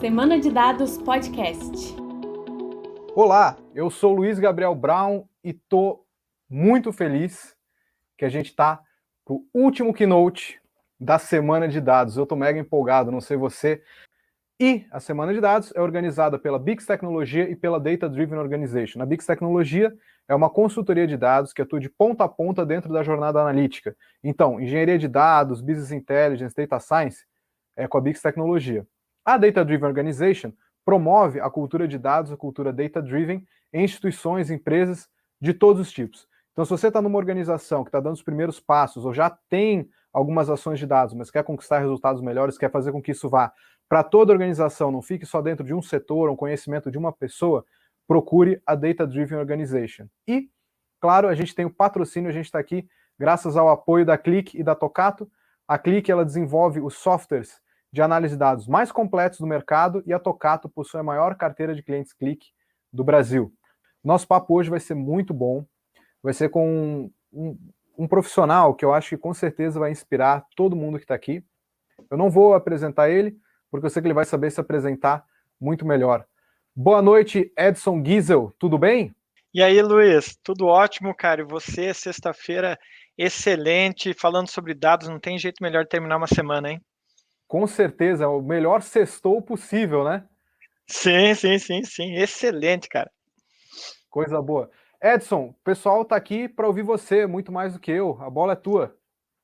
Semana de Dados Podcast. Olá, eu sou Luiz Gabriel Brown e tô muito feliz que a gente está pro último keynote da Semana de Dados. Eu tô mega empolgado, não sei você. E a Semana de Dados é organizada pela Bix Tecnologia e pela Data Driven Organization. A Bix Tecnologia é uma consultoria de dados que atua de ponta a ponta dentro da jornada analítica. Então, engenharia de dados, business intelligence, data science é com a Bix Tecnologia. A Data Driven Organization promove a cultura de dados, a cultura data driven em instituições, empresas de todos os tipos. Então, se você está numa organização que está dando os primeiros passos ou já tem algumas ações de dados, mas quer conquistar resultados melhores, quer fazer com que isso vá para toda a organização, não fique só dentro de um setor, um conhecimento de uma pessoa, procure a Data Driven Organization. E, claro, a gente tem o patrocínio, a gente está aqui graças ao apoio da Click e da Tocato. A Click ela desenvolve os softwares de análise de dados mais completos do mercado e a Tocato possui a maior carteira de clientes clique do Brasil. Nosso papo hoje vai ser muito bom, vai ser com um, um, um profissional que eu acho que com certeza vai inspirar todo mundo que está aqui. Eu não vou apresentar ele, porque eu sei que ele vai saber se apresentar muito melhor. Boa noite, Edson Giesel, tudo bem? E aí, Luiz, tudo ótimo, cara. E você, sexta-feira, excelente, falando sobre dados, não tem jeito melhor de terminar uma semana, hein? Com certeza, é o melhor sextou possível, né? Sim, sim, sim, sim. Excelente, cara. Coisa boa. Edson, o pessoal tá aqui para ouvir você muito mais do que eu. A bola é tua.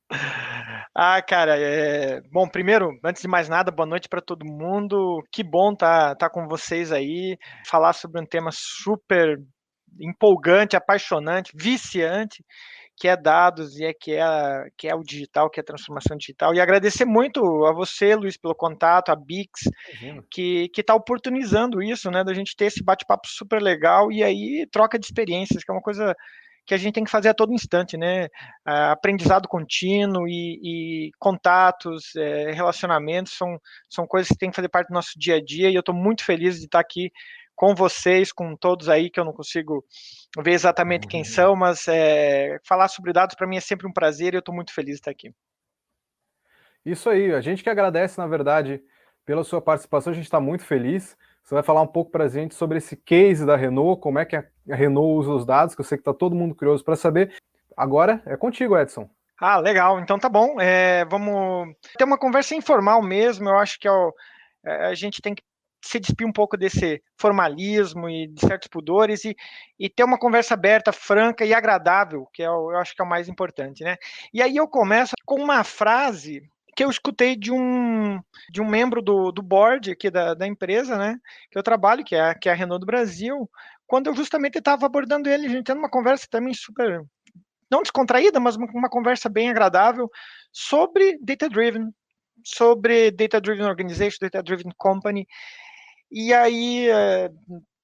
Ah, cara, é... bom, primeiro, antes de mais nada, boa noite para todo mundo. Que bom tá, tá com vocês aí, falar sobre um tema super empolgante, apaixonante, viciante, que é dados e é que é, que é o digital, que é a transformação digital. E agradecer muito a você, Luiz, pelo contato, a Bix, uhum. que está oportunizando isso, né? Da gente ter esse bate-papo super legal e aí troca de experiências, que é uma coisa que a gente tem que fazer a todo instante, né? aprendizado contínuo e, e contatos, é, relacionamentos são, são coisas que tem que fazer parte do nosso dia a dia e eu estou muito feliz de estar aqui com vocês, com todos aí que eu não consigo ver exatamente quem são, mas é, falar sobre dados para mim é sempre um prazer e eu estou muito feliz de estar aqui. Isso aí, a gente que agradece, na verdade, pela sua participação, a gente está muito feliz. Você vai falar um pouco para a gente sobre esse case da Renault, como é que a Renault usa os dados, que eu sei que está todo mundo curioso para saber. Agora é contigo, Edson. Ah, legal. Então tá bom. É, vamos ter uma conversa informal mesmo. Eu acho que é o, é, a gente tem que se despir um pouco desse formalismo e de certos pudores e, e ter uma conversa aberta, franca e agradável, que é o, eu acho que é o mais importante, né? E aí eu começo com uma frase que eu escutei de um, de um membro do, do board aqui da, da empresa, né, que eu trabalho, que é, que é a Renault do Brasil, quando eu justamente estava abordando ele, a gente tendo uma conversa também super, não descontraída, mas uma, uma conversa bem agradável sobre data driven, sobre data driven organization, data driven company, e aí eh,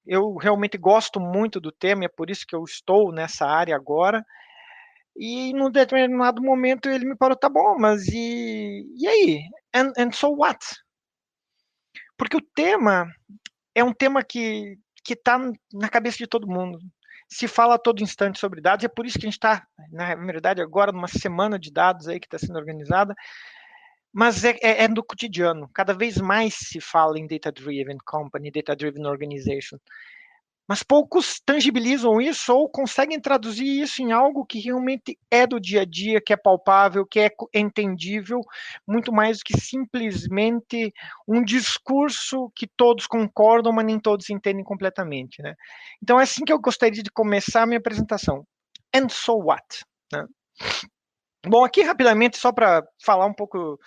eu realmente gosto muito do tema, é por isso que eu estou nessa área agora. E num determinado momento ele me parou, tá bom, mas e, e aí? And, and so what? Porque o tema é um tema que que está na cabeça de todo mundo. Se fala a todo instante sobre dados, é por isso que a gente está, na verdade, agora numa semana de dados aí que está sendo organizada, mas é, é, é, do cotidiano. Cada vez mais se fala em data-driven company, data-driven organization. Mas poucos tangibilizam isso ou conseguem traduzir isso em algo que realmente é do dia a dia, que é palpável, que é entendível, muito mais do que simplesmente um discurso que todos concordam, mas nem todos entendem completamente. Né? Então é assim que eu gostaria de começar a minha apresentação. And so what? Né? Bom, aqui rapidamente, só para falar um pouco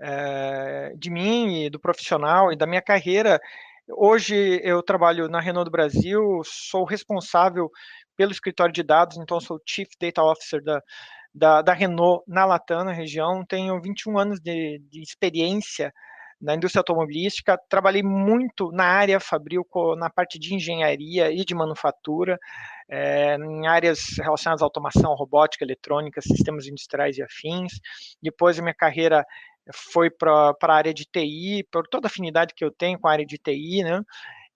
é, de mim e do profissional e da minha carreira, Hoje eu trabalho na Renault do Brasil, sou responsável pelo escritório de dados, então sou Chief Data Officer da, da, da Renault na Latam, na região. Tenho 21 anos de, de experiência na indústria automobilística, trabalhei muito na área fabril, na parte de engenharia e de manufatura, é, em áreas relacionadas à automação, robótica, eletrônica, sistemas industriais e afins. Depois a minha carreira foi para a área de TI, por toda a afinidade que eu tenho com a área de TI, né?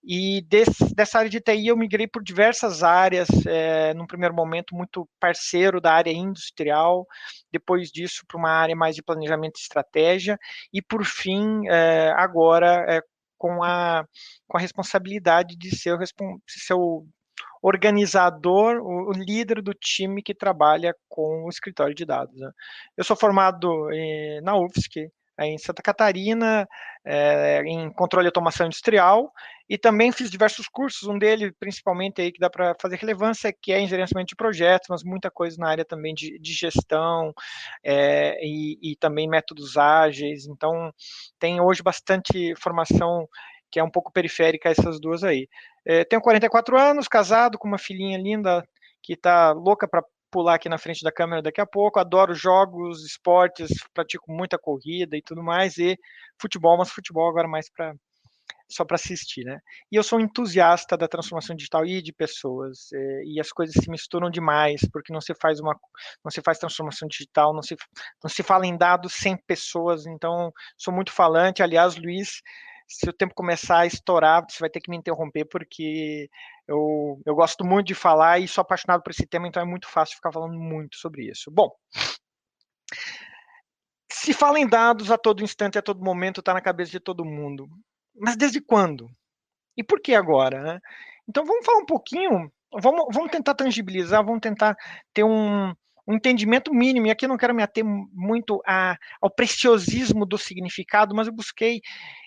E desse, dessa área de TI eu migrei por diversas áreas, é, num primeiro momento muito parceiro da área industrial, depois disso para uma área mais de planejamento e estratégia, e por fim, é, agora é, com a, com a responsabilidade de ser o, ser o organizador, o, líder do time que trabalha com o escritório de dados. Né? Eu sou formado eh, na UFSC, em Santa Catarina, é, em controle e automação industrial, e também fiz diversos cursos, um deles, principalmente, aí que dá para fazer relevância, que é em gerenciamento de projetos, mas muita coisa na área também de, de gestão é, e, e, também métodos ágeis, então tem hoje bastante formação que é um pouco periférica essas duas aí. É, tenho 44 anos, casado com uma filhinha linda que está louca para pular aqui na frente da câmera daqui a pouco. Adoro jogos, esportes, pratico muita corrida e tudo mais, e futebol, mas futebol agora mais para só para assistir, né? E eu sou entusiasta da transformação digital e de pessoas, é, e as coisas se misturam demais, porque não se faz uma, não se faz transformação digital, não se, não se fala em dados sem pessoas, então sou muito falante. Aliás, Luiz, se o tempo começar a estourar, você vai ter que me interromper, porque eu, eu gosto muito de falar e sou apaixonado por esse tema, então é muito fácil ficar falando muito sobre isso. Bom, se fala em dados a todo instante, a todo momento, está na cabeça de todo mundo. Mas desde quando? E por que agora? Né? Então vamos falar um pouquinho, vamos, vamos tentar tangibilizar, vamos tentar ter um, um entendimento mínimo, e aqui eu não quero me ater muito a, ao preciosismo do significado, mas eu busquei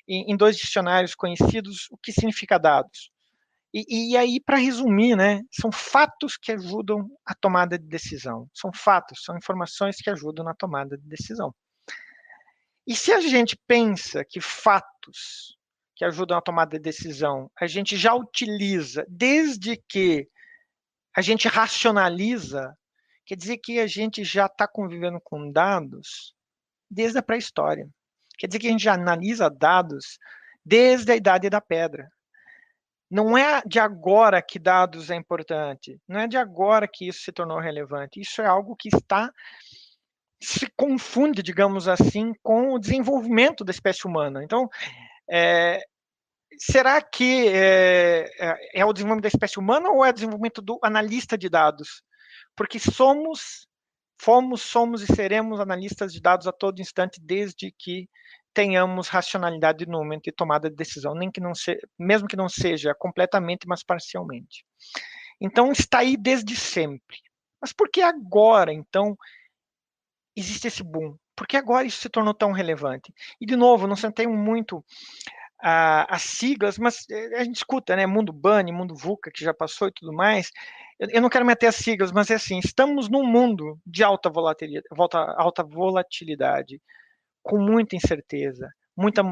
em, em dois dicionários conhecidos o que significa dados. E, e aí, para resumir, né, são fatos que ajudam a tomada de decisão. São fatos, são informações que ajudam na tomada de decisão. E se a gente pensa que fatos que ajudam a tomada de decisão a gente já utiliza desde que a gente racionaliza Quer dizer que a gente já está convivendo com dados desde a pré-história. Quer dizer que a gente já analisa dados desde a idade da pedra. Não é de agora que dados é importante, não é de agora que isso se tornou relevante. Isso é algo que está se confunde, digamos assim, com o desenvolvimento da espécie humana. Então, é, será que é, é, é, o desenvolvimento da espécie humana ou é o desenvolvimento do analista de dados? Porque somos, fomos, somos e seremos analistas de dados a todo instante, desde que tenhamos racionalidade no momento de tomada de decisão, nem que não seja, mesmo que não seja completamente, mas parcialmente. Então está aí desde sempre. Mas por que agora, então, existe esse boom? Por que agora isso se tornou tão relevante? E de novo, não sentei muito as siglas, mas eh, a gente escuta, né? Mundo Bunny, Mundo VUCA, que já passou e tudo mais. Eu, não quero meter as siglas, mas é assim: estamos num mundo de alta volatilidade, alta volatilidade com muita incerteza, muita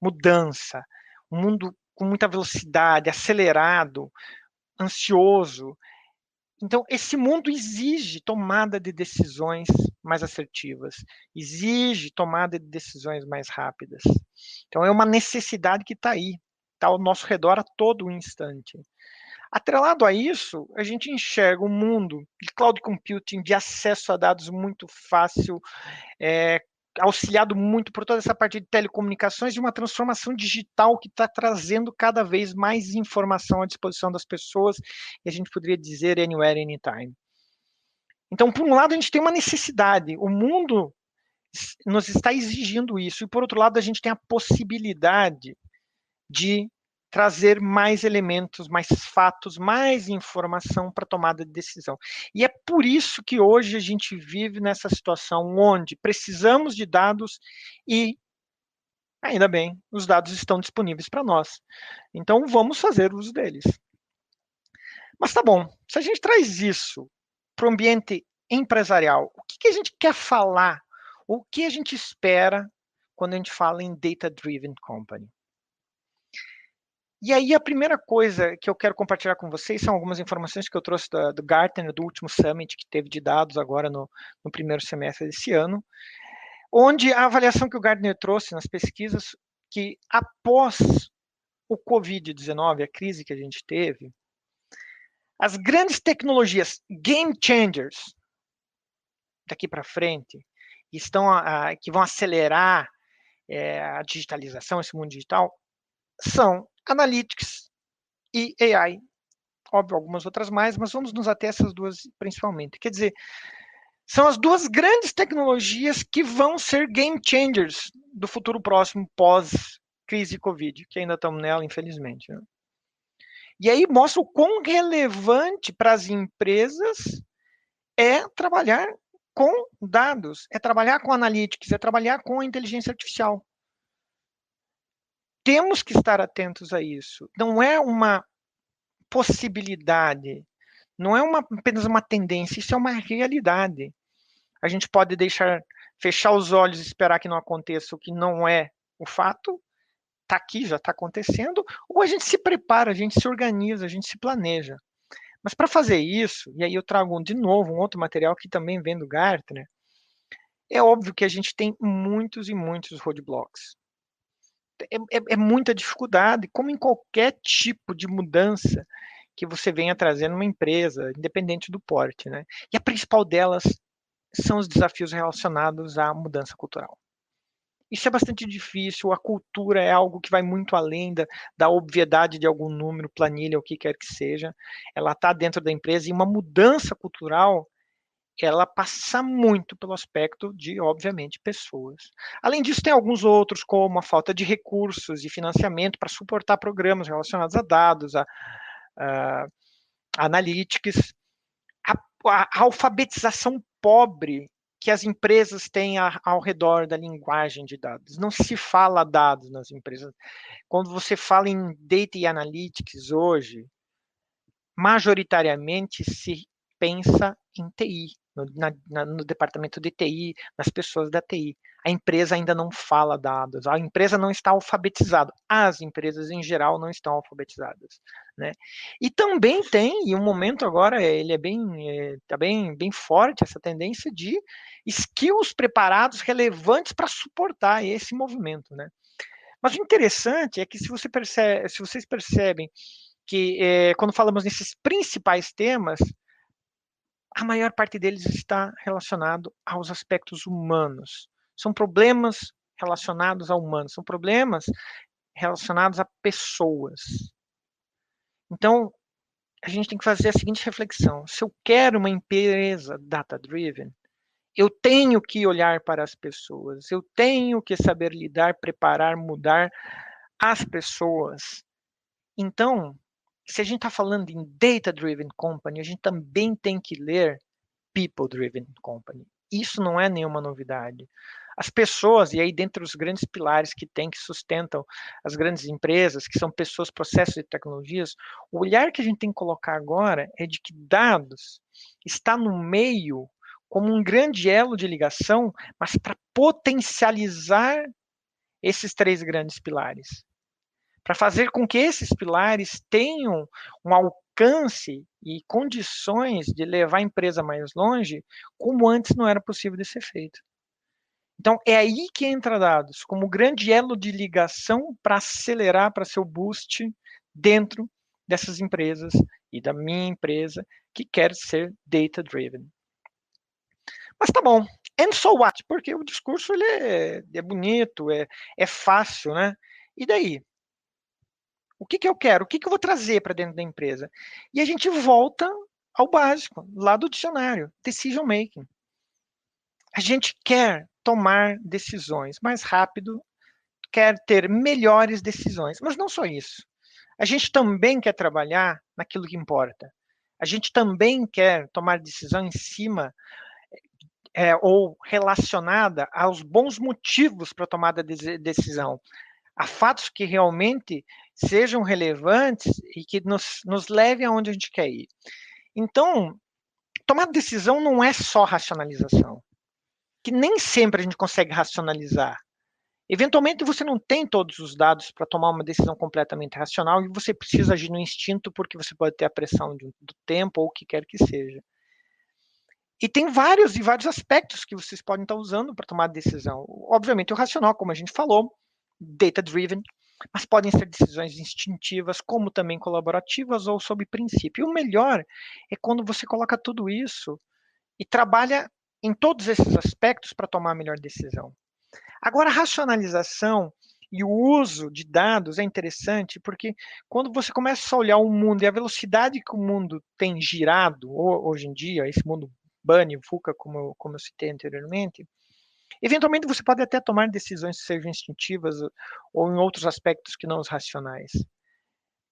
mudança, um mundo com muita velocidade, acelerado, ansioso. Então, esse mundo exige tomada de decisões mais assertivas, exige tomada de decisões mais rápidas. Então, é uma necessidade que está aí, está ao nosso redor a todo instante. Atrelado a isso, a gente enxerga um mundo de cloud computing, de acesso a dados muito fácil, é, auxiliado muito por toda essa parte de telecomunicações, de uma transformação digital que está trazendo cada vez mais informação à disposição das pessoas, e a gente poderia dizer anywhere, anytime. Então, por um lado, a gente tem uma necessidade, o mundo nos está exigindo isso, e por outro lado, a gente tem a possibilidade de trazer mais elementos, mais fatos, mais informação para tomada de decisão. E é por isso que hoje a gente vive nessa situação onde precisamos de dados e ainda bem, os dados estão disponíveis para nós. Então vamos fazer uso deles. Mas tá bom, se a gente traz isso para o ambiente empresarial, o que, que a gente quer falar? O que a gente espera quando a gente fala em data driven company? E aí a primeira coisa que eu quero compartilhar com vocês são algumas informações que eu trouxe da, do Gartner, do último summit que teve de dados agora no, no primeiro semestre desse ano, onde a avaliação que o Gartner trouxe nas pesquisas que após o Covid-19, a crise que a gente teve, as grandes tecnologias game changers daqui para frente estão a, a, que vão acelerar é, a digitalização, esse mundo digital, são Analytics e AI. Óbvio, algumas outras mais, mas vamos nos ater a essas duas principalmente. Quer dizer, são as duas grandes tecnologias que vão ser game changers do futuro próximo pós crise Covid, que ainda estamos nela, infelizmente. Né? E aí mostra o quão relevante para as empresas é trabalhar com dados, é trabalhar com analytics, é trabalhar com inteligência artificial. Temos que estar atentos a isso. Não é uma possibilidade, não é uma, apenas uma tendência, isso é uma realidade. A gente pode deixar fechar os olhos e esperar que não aconteça o que não é o fato, está aqui, já está acontecendo, ou a gente se prepara, a gente se organiza, a gente se planeja. Mas para fazer isso, e aí eu trago de novo um outro material que também vem do Gartner, é óbvio que a gente tem muitos e muitos roadblocks. É, é, é, muita dificuldade, como em qualquer tipo de mudança que você venha trazer numa empresa, independente do porte, né? E a principal delas são os desafios relacionados à mudança cultural. Isso é bastante difícil, a cultura é algo que vai muito além da, da obviedade de algum número, planilha, o que quer que seja. Ela está dentro da empresa e uma mudança cultural ela passa muito pelo aspecto de, obviamente, pessoas. Além disso, tem alguns outros, como a falta de recursos e financiamento para suportar programas relacionados a dados, a, a, a analytics, a, a, alfabetização pobre que as empresas têm ao redor da linguagem de dados. Não se fala dados nas empresas. Quando você fala em data e analytics hoje, majoritariamente se pensa em TI, no, na, no departamento de TI, nas pessoas da TI. A empresa ainda não fala dados, a empresa não está alfabetizada. As empresas em geral não estão alfabetizadas, né? E também tem, e um momento agora ele é bem, é, tá bem, bem forte essa tendência de skills preparados relevantes para suportar esse movimento, né? Mas o interessante é que se, você percebe, se vocês percebem que é, quando falamos nesses principais temas, a maior parte deles está relacionado aos aspectos humanos. São problemas relacionados a humanos, são problemas relacionados a pessoas. Então, a gente tem que fazer a seguinte reflexão: se eu quero uma empresa data-driven, eu tenho que olhar para as pessoas, eu tenho que saber lidar, preparar, mudar as pessoas. Então, se a gente está falando em data-driven company, a gente também tem que ler people-driven company. Isso não é nenhuma novidade. As pessoas, e aí dentre os grandes pilares que tem, que sustentam as grandes empresas, que são pessoas, processos e tecnologias, o olhar que a gente tem que colocar agora é de que dados está no meio como um grande elo de ligação, mas para potencializar esses três grandes pilares para fazer com que esses pilares tenham um alcance e condições de levar a empresa mais longe, como antes não era possível de ser feito. Então, é aí que entra dados, como grande elo de ligação para acelerar, para seu boost dentro dessas empresas e da minha empresa que quer ser data-driven. Mas tá bom, and so what? Porque o discurso ele é, é bonito, é, é fácil, né? E daí? O que, que eu quero? O que, que eu vou trazer para dentro da empresa? E a gente volta ao básico, lá do dicionário, decision making. A gente quer tomar decisões mais rápido, quer ter melhores decisões, mas não só isso. A gente também quer trabalhar naquilo que importa. A gente também quer tomar decisão em cima é, ou relacionada aos bons motivos para tomada de decisão, a fatos que realmente sejam relevantes e que nos, nos levem aonde a gente quer ir. Então, tomar decisão não é só racionalização, que nem sempre a gente consegue racionalizar. Eventualmente você não tem todos os dados para tomar uma decisão completamente racional e você precisa agir no instinto porque você pode ter a pressão do tempo ou o que quer que seja. E tem vários e vários aspectos que vocês podem estar usando para tomar decisão. Obviamente o racional, como a gente falou, data driven, mas podem ser decisões instintivas, como também colaborativas ou sob princípio. E o melhor é quando você coloca tudo isso e trabalha em todos esses aspectos para tomar a melhor decisão. Agora, a racionalização e o uso de dados é interessante porque quando você começa a olhar o mundo e a velocidade que o mundo tem girado hoje em dia, esse mundo Bunny, VUCA, como eu, como eu citei anteriormente, Eventualmente, você pode até tomar decisões que sejam instintivas ou em outros aspectos que não os racionais.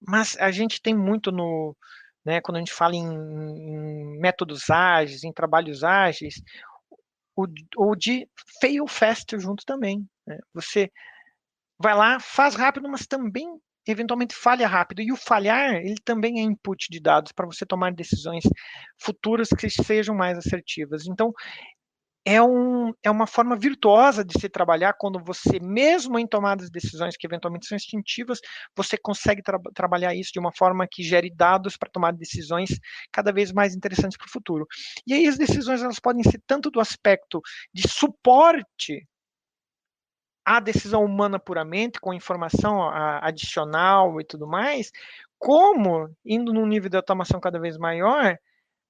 Mas a gente tem muito no, né, quando a gente fala em, em métodos ágeis, em trabalhos ágeis, o de fail fast junto também. Né? Você vai lá, faz rápido, mas também eventualmente falha rápido. E o falhar, ele também é input de dados para você tomar decisões futuras que sejam mais assertivas. Então, é, um, é uma forma virtuosa de se trabalhar quando você, mesmo em tomadas de decisões que eventualmente são instintivas, você consegue tra trabalhar isso de uma forma que gere dados para tomar decisões cada vez mais interessantes para o futuro. E aí as decisões elas podem ser tanto do aspecto de suporte à decisão humana puramente, com informação adicional e tudo mais, como indo num nível de automação cada vez maior,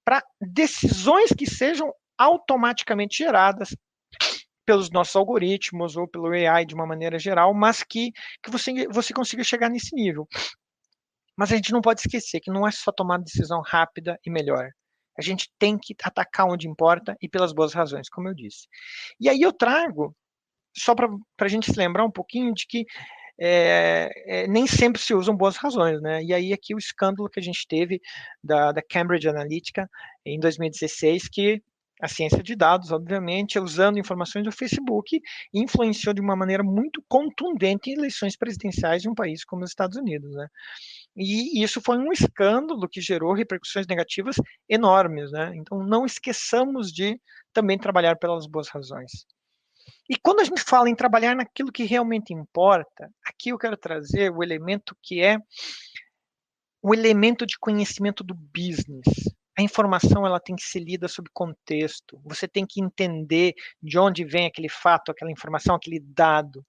para decisões que sejam automaticamente geradas pelos nossos algoritmos ou pelo AI de uma maneira geral, mas que, que você, você consiga chegar nesse nível. Mas a gente não pode esquecer que não é só tomar decisão rápida e melhor. A gente tem que atacar onde importa e pelas boas razões, como eu disse. E aí eu trago, só para a gente se lembrar um pouquinho de que é, é, nem sempre se usam boas razões, né? E aí aqui o escândalo que a gente teve da, da Cambridge Analytica em 2016, que a ciência de dados, obviamente, usando informações do Facebook, influenciou de uma maneira muito contundente eleições presidenciais de um país como os Estados Unidos. Né? E isso foi um escândalo que gerou repercussões negativas enormes. Né? Então, não esqueçamos de também trabalhar pelas boas razões. E quando a gente fala em trabalhar naquilo que realmente importa, aqui eu quero trazer o elemento que é o elemento de conhecimento do business a informação ela tem que ser lida sob contexto. Você tem que entender de onde vem aquele fato, aquela informação, aquele dado.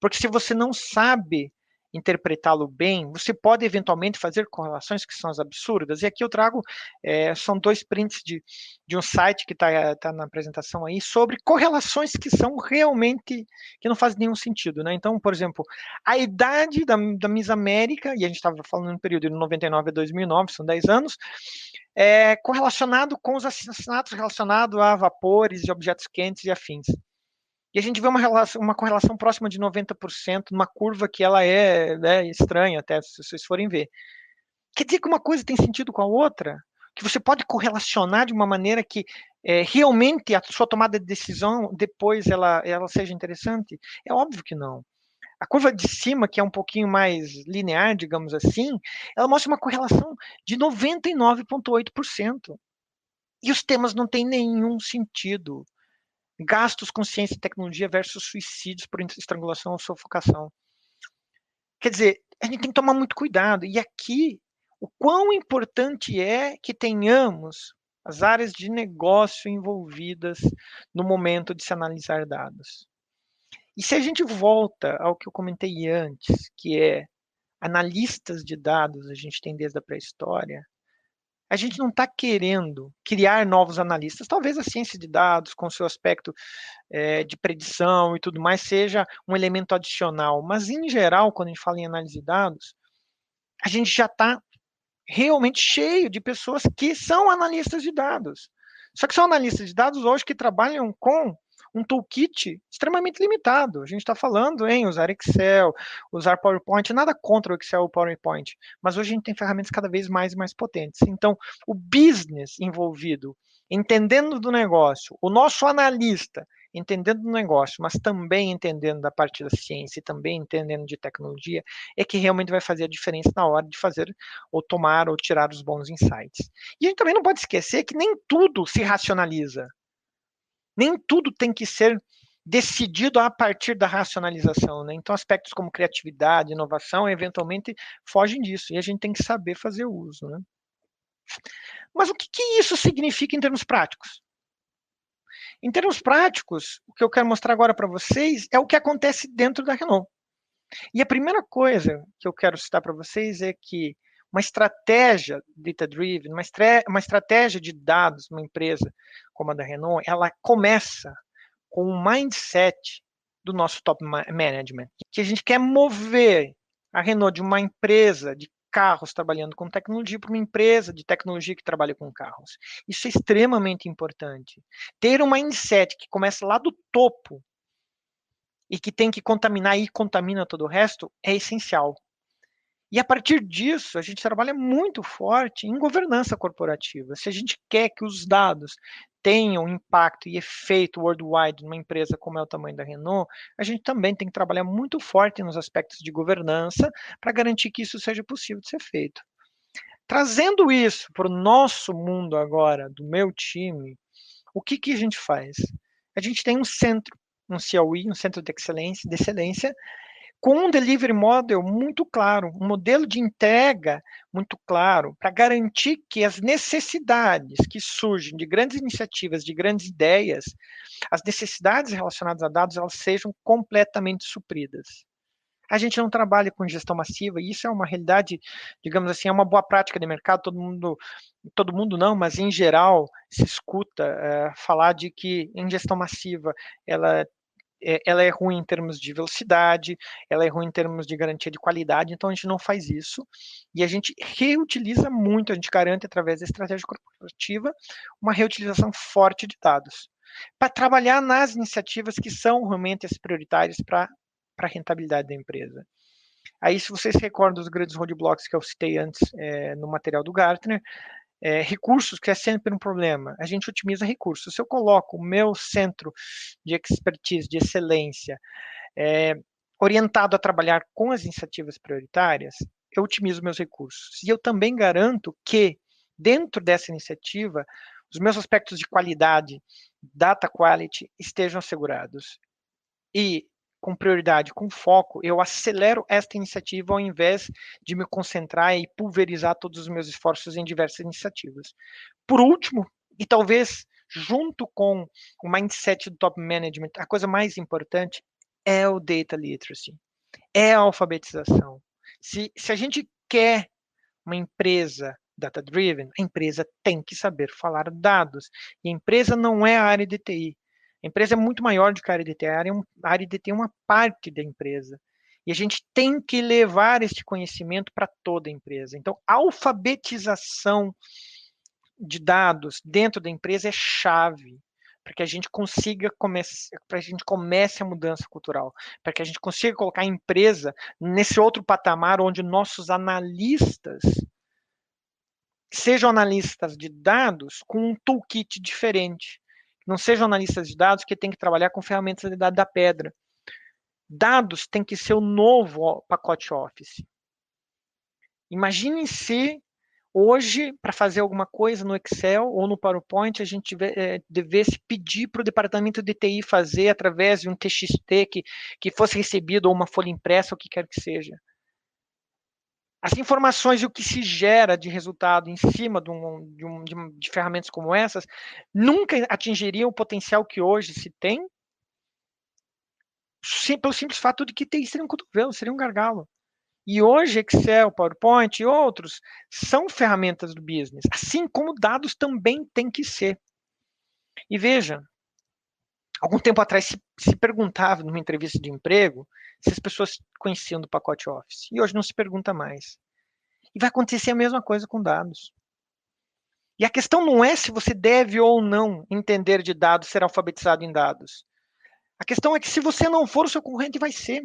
Porque se você não sabe interpretá-lo bem, você pode eventualmente fazer correlações que são as absurdas. E aqui eu trago, é, são dois prints de, de um site que está tá na apresentação aí, sobre correlações que são realmente, que não fazem nenhum sentido. Né? Então, por exemplo, a idade da, da Miss América, e a gente estava falando no período de 99 a 2009, são 10 anos, é, correlacionado com os assassinatos relacionados a vapores e objetos quentes e afins. E a gente vê uma, relação, uma correlação próxima de 90%, numa curva que ela é, é estranha até, se vocês forem ver. Quer dizer que uma coisa tem sentido com a outra? Que você pode correlacionar de uma maneira que é, realmente a sua tomada de decisão depois ela, ela seja interessante? É óbvio que não. A curva de cima, que é um pouquinho mais linear, digamos assim, ela mostra uma correlação de 99,8%. E os temas não têm nenhum sentido gastos com ciência e tecnologia versus suicídios por estrangulação ou sufocação. Quer dizer, a gente tem que tomar muito cuidado. E aqui, o quão importante é que tenhamos as áreas de negócio envolvidas no momento de se analisar dados. E se a gente volta ao que eu comentei antes, que é analistas de dados, a gente tem desde a pré-história, a gente não está querendo criar novos analistas. Talvez a ciência de dados, com seu aspecto é, de predição e tudo mais, seja um elemento adicional. Mas, em geral, quando a gente fala em análise de dados, a gente já está realmente cheio de pessoas que são analistas de dados. Só que são analistas de dados hoje que trabalham com um toolkit extremamente limitado. A gente está falando em usar Excel, usar PowerPoint, nada contra o Excel ou PowerPoint, mas hoje a gente tem ferramentas cada vez mais e mais potentes. Então, o business envolvido, entendendo do negócio, o nosso analista entendendo do negócio, mas também entendendo da parte da ciência e também entendendo de tecnologia, é que realmente vai fazer a diferença na hora de fazer ou tomar ou tirar os bons insights. E a gente também não pode esquecer que nem tudo se racionaliza. Nem tudo tem que ser decidido a partir da racionalização, né? Então, aspectos como criatividade, inovação, eventualmente fogem disso, e a gente tem que saber fazer uso, né? Mas o que, que isso significa em termos práticos? Em termos práticos, o que eu quero mostrar agora para vocês é o que acontece dentro da Renault. E a primeira coisa que eu quero citar para vocês é que uma estratégia data-driven, uma, uma estratégia de dados numa empresa como a da Renault, ela começa com o mindset do nosso top management, que a gente quer mover a Renault de uma empresa de carros trabalhando com tecnologia para uma empresa de tecnologia que trabalha com carros. Isso é extremamente importante. Ter uma mindset que começa lá do topo e que tem que contaminar e contamina todo o resto é essencial. E a partir disso, a gente trabalha muito forte em governança corporativa. Se a gente quer que os dados tenham impacto e efeito worldwide numa empresa como é o tamanho da Renault, a gente também tem que trabalhar muito forte nos aspectos de governança para garantir que isso seja possível de ser feito. Trazendo isso para o nosso mundo agora, do meu time, o que, que a gente faz? A gente tem um centro, um COE, um centro de excelência, de excelência com um delivery model muito claro, um modelo de entrega muito claro, para garantir que as necessidades que surgem de grandes iniciativas, de grandes ideias, as necessidades relacionadas a dados, elas sejam completamente supridas. A gente não trabalha com gestão massiva, e isso é uma realidade, digamos assim, é uma boa prática de mercado, todo mundo, todo mundo não, mas em geral se escuta é, falar de que em gestão massiva ela é, ela é ruim em termos de velocidade, ela é ruim em termos de garantia de qualidade, então a gente não faz isso. E a gente reutiliza muito, a gente garante através da estratégia corporativa uma reutilização forte de dados. Para trabalhar nas iniciativas que são realmente as prioritárias para a rentabilidade da empresa. Aí, se vocês recordam dos grandes roadblocks que eu citei antes é, no material do Gartner, é, recursos, que é sempre um problema. A gente otimiza recursos. Se eu coloco o meu centro de expertise, de excelência, é, orientado a trabalhar com as iniciativas prioritárias, eu otimizo meus recursos. E eu também garanto que, dentro dessa iniciativa, os meus aspectos de qualidade, data quality, estejam assegurados. E com prioridade, com foco, eu acelero esta iniciativa ao invés de me concentrar e pulverizar todos os meus esforços em diversas iniciativas. Por último, e talvez junto com o mindset do top management, a coisa mais importante é o data literacy, é a alfabetização. Se, se a gente quer uma empresa data-driven, a empresa tem que saber falar dados. E a empresa não é a área de TI. A empresa é muito maior do que a área de TI. A área de TI é uma parte da empresa. E a gente tem que levar este conhecimento para toda a empresa. Então, a alfabetização de dados dentro da empresa é chave para que a gente consiga começar, para a gente comece a mudança cultural, para que a gente consiga colocar a empresa nesse outro patamar onde nossos analistas sejam analistas de dados com um toolkit diferente não sejam analistas de dados que têm que trabalhar com ferramentas de dados da pedra. Dados tem que ser o novo pacote Office. Imagine se hoje, para fazer alguma coisa no Excel ou no PowerPoint, a gente é, devesse pedir para o departamento de TI fazer através de um TXT que, que fosse recebido ou uma folha impressa, o que quer que seja. As informações e o que se gera de resultado em cima de, um, de, um, de, de ferramentas como essas nunca atingiriam o potencial que hoje se tem, sim, pelo simples fato de que TI seria um cotovelo, seria um gargalo. E hoje Excel, PowerPoint e outros são ferramentas do business, assim como dados também têm que ser. E veja, algum tempo atrás se, se, perguntava numa entrevista de emprego se as pessoas conheciam do pacote Office. E hoje não se pergunta mais. E vai acontecer a mesma coisa com dados. E a questão não é se você deve ou não entender de dados, ser alfabetizado em dados. A questão é que se você não for, o seu concorrente vai ser.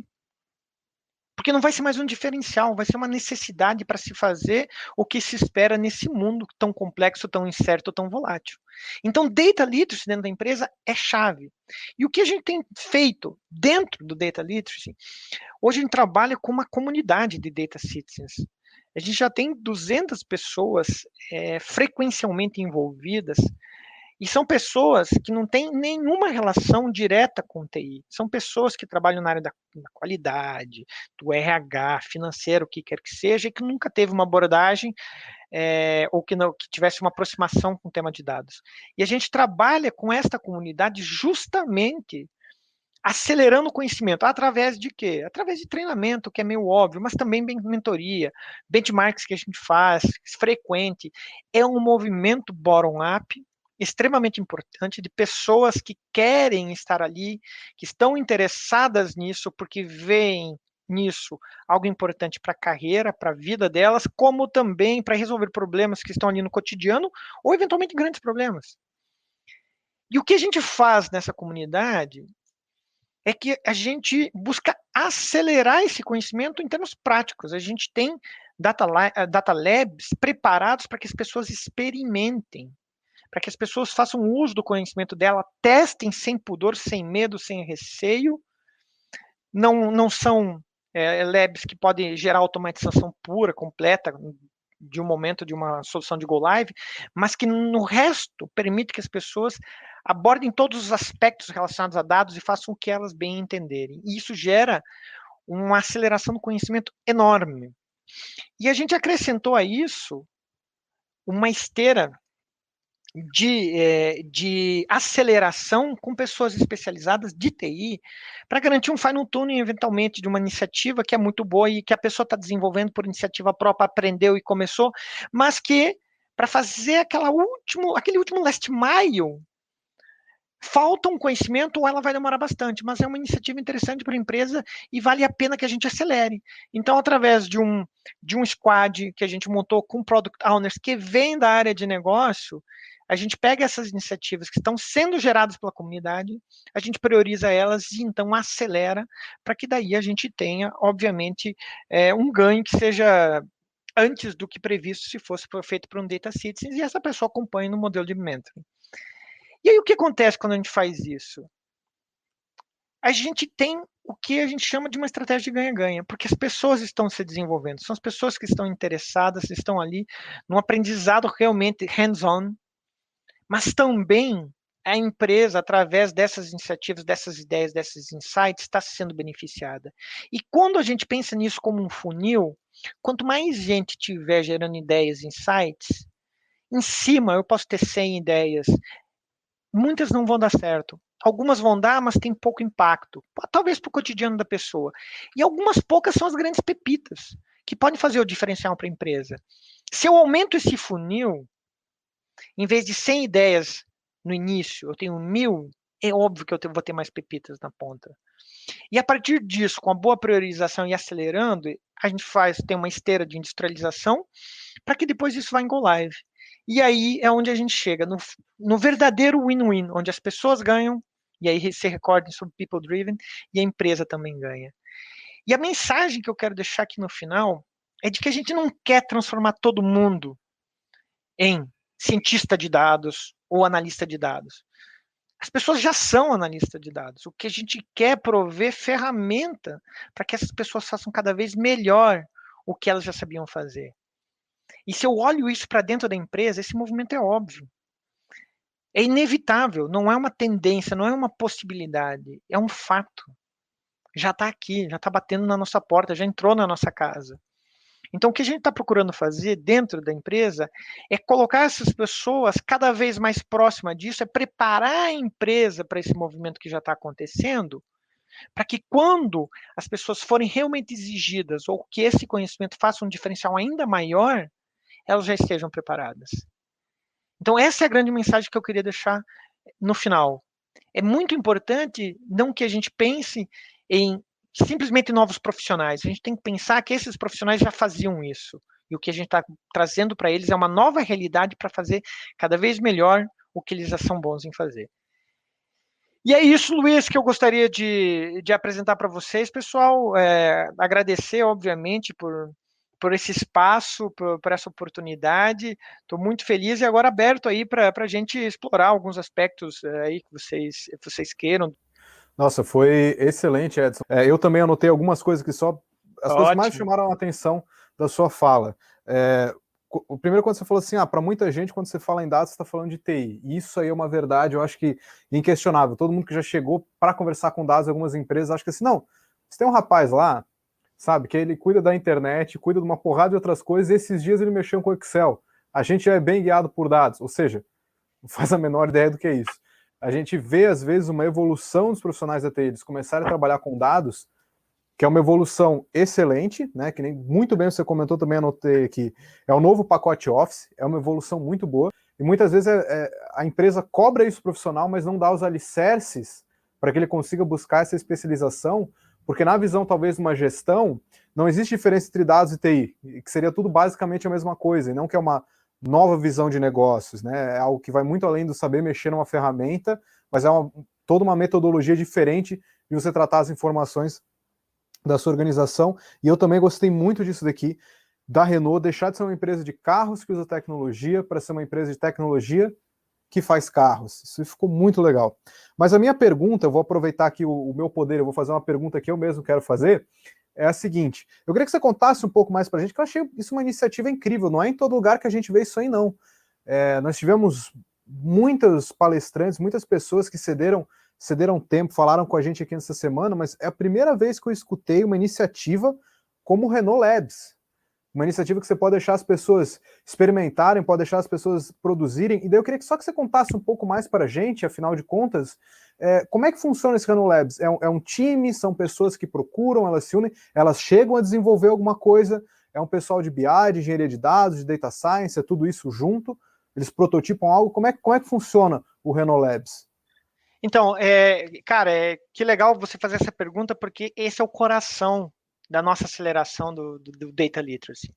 Porque não vai ser mais um diferencial, vai ser uma necessidade para se fazer o que se espera nesse mundo tão complexo, tão incerto, tão volátil. Então, data literacy dentro da empresa é chave. E o que a gente tem feito dentro do data literacy? Hoje a gente trabalha com uma comunidade de data citizens. A gente já tem 200 pessoas é, frequencialmente envolvidas e são pessoas que não têm nenhuma relação direta com TI. São pessoas que trabalham na área da, da qualidade, do RH, financeiro, o que quer que seja, e que nunca teve uma abordagem é, ou que, não, que tivesse uma aproximação com o tema de dados. E a gente trabalha com esta comunidade justamente acelerando o conhecimento. Através de quê? Através de treinamento, que é meio óbvio, mas também mentoria, benchmarks que a gente faz, frequente. É um movimento bottom-up extremamente importante de pessoas que querem estar ali, que estão interessadas nisso porque veem nisso algo importante para a carreira, para a vida delas, como também para resolver problemas que estão ali no cotidiano ou eventualmente grandes problemas. E o que a gente faz nessa comunidade é que a gente busca acelerar esse conhecimento em termos práticos. A gente tem data, eh, data labs preparados para que as pessoas experimentem, para que as pessoas façam uso do conhecimento dela, testem sem pudor, sem medo, sem receio. Não, não são é, labs que podem gerar automatização pura, completa, de um momento de uma solução de Go Live, mas que no resto permite que as pessoas abordem todos os aspectos relacionados a dados e façam o que elas bem entenderem. E isso gera uma aceleração do conhecimento enorme. E a gente acrescentou a isso uma esteira de, é, de aceleração com pessoas especializadas de TI para garantir um final tuning eventualmente de uma iniciativa que é muito boa e que a pessoa está desenvolvendo por iniciativa própria, aprendeu e começou, mas que para fazer aquela último, aquele último last mile falta um conhecimento ou ela vai demorar bastante, mas é uma iniciativa interessante para a empresa e vale a pena que a gente acelere. Então, através de um, de um squad que a gente montou com product owners que vem da área de negócio, a gente pega essas iniciativas que estão sendo geradas pela comunidade, a gente prioriza elas e então acelera para que daí a gente tenha, obviamente, é, um ganho que seja antes do que previsto se fosse feito por um data citizen e essa pessoa acompanhe no modelo de mentoring. E aí o que acontece quando a gente faz isso? A gente tem o que a gente chama de uma estratégia de ganha-ganha, porque as pessoas estão se desenvolvendo, são as pessoas que estão interessadas, estão ali num aprendizado realmente hands-on, mas também a empresa, através dessas iniciativas, dessas ideias, desses insights, está sendo beneficiada. E quando a gente pensa nisso como um funil, quanto mais gente tiver gerando ideias, insights, em cima eu posso ter 100 ideias, muitas não vão dar certo. Algumas vão dar, mas tem pouco impacto, talvez para o cotidiano da pessoa. E algumas poucas são as grandes pepitas, que podem fazer o diferencial para a empresa. Se eu aumento esse funil, em vez de 100 ideias no início, eu tenho mil, é óbvio que eu vou ter mais pepitas na ponta. E a partir disso, com a boa priorização e acelerando, a gente faz, tem uma esteira de industrialização, para que depois isso vá em Go Live. E aí é onde a gente chega, no, no verdadeiro win-win, onde as pessoas ganham, e aí se recordem sobre People Driven, e a empresa também ganha. E a mensagem que eu quero deixar aqui no final é de que a gente não quer transformar todo mundo em cientista de dados ou analista de dados. As pessoas já são analistas de dados. O que a gente quer é prover ferramenta para que essas pessoas façam cada vez melhor o que elas já sabiam fazer. E se eu olho isso para dentro da empresa, esse movimento é óbvio. É inevitável, não é uma tendência, não é uma possibilidade, é um fato. Já está aqui, já está batendo na nossa porta, já entrou na nossa casa. Então, o que a gente está procurando fazer dentro da empresa é colocar essas pessoas cada vez mais próximas disso, é preparar a empresa para esse movimento que já está acontecendo, para que quando as pessoas forem realmente exigidas ou que esse conhecimento faça um diferencial ainda maior, elas já estejam preparadas. Então, essa é a grande mensagem que eu queria deixar no final. É muito importante não que a gente pense em simplesmente novos profissionais. A gente tem que pensar que esses profissionais já faziam isso. E o que a gente está trazendo para eles é uma nova realidade para fazer cada vez melhor o que eles já são bons em fazer. E é isso, Luiz, que eu gostaria de, de apresentar para vocês, pessoal. É, agradecer, obviamente, por, por esse espaço, por, por essa oportunidade. Estou muito feliz e agora aberto aí para a gente explorar alguns aspectos é, aí que vocês, vocês queiram. Nossa, foi excelente, Edson. É, eu também anotei algumas coisas que só. As Ótimo. coisas mais chamaram a atenção da sua fala. É, o primeiro, quando você falou assim, ah, para muita gente, quando você fala em dados, você está falando de TI. Isso aí é uma verdade, eu acho que inquestionável. Todo mundo que já chegou para conversar com dados em algumas empresas, acha que assim, não, você tem um rapaz lá, sabe, que ele cuida da internet, cuida de uma porrada de outras coisas, e esses dias ele mexeu com o Excel. A gente é bem guiado por dados, ou seja, não faz a menor ideia do que é isso a gente vê, às vezes, uma evolução dos profissionais da TI, eles começarem a trabalhar com dados, que é uma evolução excelente, né? Que nem muito bem você comentou também, anotei aqui. É o novo pacote Office, é uma evolução muito boa. E muitas vezes é, é, a empresa cobra isso profissional, mas não dá os alicerces para que ele consiga buscar essa especialização, Porque na visão, talvez, de uma gestão, não existe diferença entre dados e TI, que seria tudo basicamente a mesma coisa, e não que é uma nova visão de negócios, né? É algo que vai muito além do saber mexer numa ferramenta, mas é uma, toda uma metodologia diferente de você tratar as informações da sua organização. E eu também gostei muito disso daqui, da Renault deixar de ser uma empresa de carros que usa tecnologia para ser uma empresa de tecnologia que faz carros. Isso ficou muito legal. Mas a minha pergunta, eu vou aproveitar aqui o, o meu poder, eu vou fazer uma pergunta que eu mesmo quero fazer, é a seguinte: eu queria que você contasse um pouco mais para a gente, que eu achei isso uma iniciativa incrível. Não é em todo lugar que a gente vê isso aí, não. É, nós tivemos muitos palestrantes, muitas pessoas que cederam cederam tempo, falaram com a gente aqui nessa semana, mas é a primeira vez que eu escutei uma iniciativa como o Renault Labs. Uma iniciativa que você pode deixar as pessoas experimentarem, pode deixar as pessoas produzirem. E daí eu queria que só que você contasse um pouco mais para a gente, afinal de contas, é, como é que funciona esse Renault Labs? É um, é um time, são pessoas que procuram, elas se unem, elas chegam a desenvolver alguma coisa, é um pessoal de BI, de engenharia de dados, de data science, é tudo isso junto, eles prototipam algo. Como é, como é que funciona o Renault Labs? Então, é, cara, é, que legal você fazer essa pergunta, porque esse é o coração da nossa aceleração do, do, do data literacy.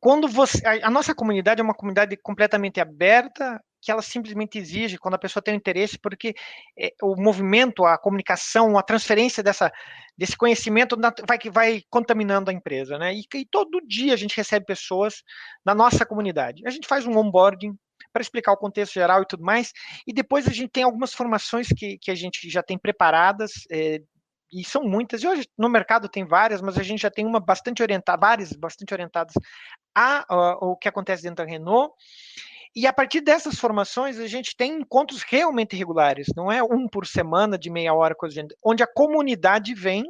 Quando você, a, a, nossa comunidade é uma comunidade completamente aberta, que ela simplesmente exige quando a pessoa tem um interesse, porque é, o movimento, a comunicação, a transferência dessa, desse conhecimento vai vai contaminando a empresa, né? E, e todo dia a gente recebe pessoas da nossa comunidade. A gente faz um onboarding para explicar o contexto geral e tudo mais. E depois a gente tem algumas formações que, que a gente já tem preparadas, é, e são muitas, e hoje no mercado tem várias, mas a gente já tem uma bastante orientada, várias bastante orientadas a, o que acontece dentro da Renault. E a partir dessas formações, a gente tem encontros realmente regulares, não é um por semana de meia hora, coisa onde a comunidade vem,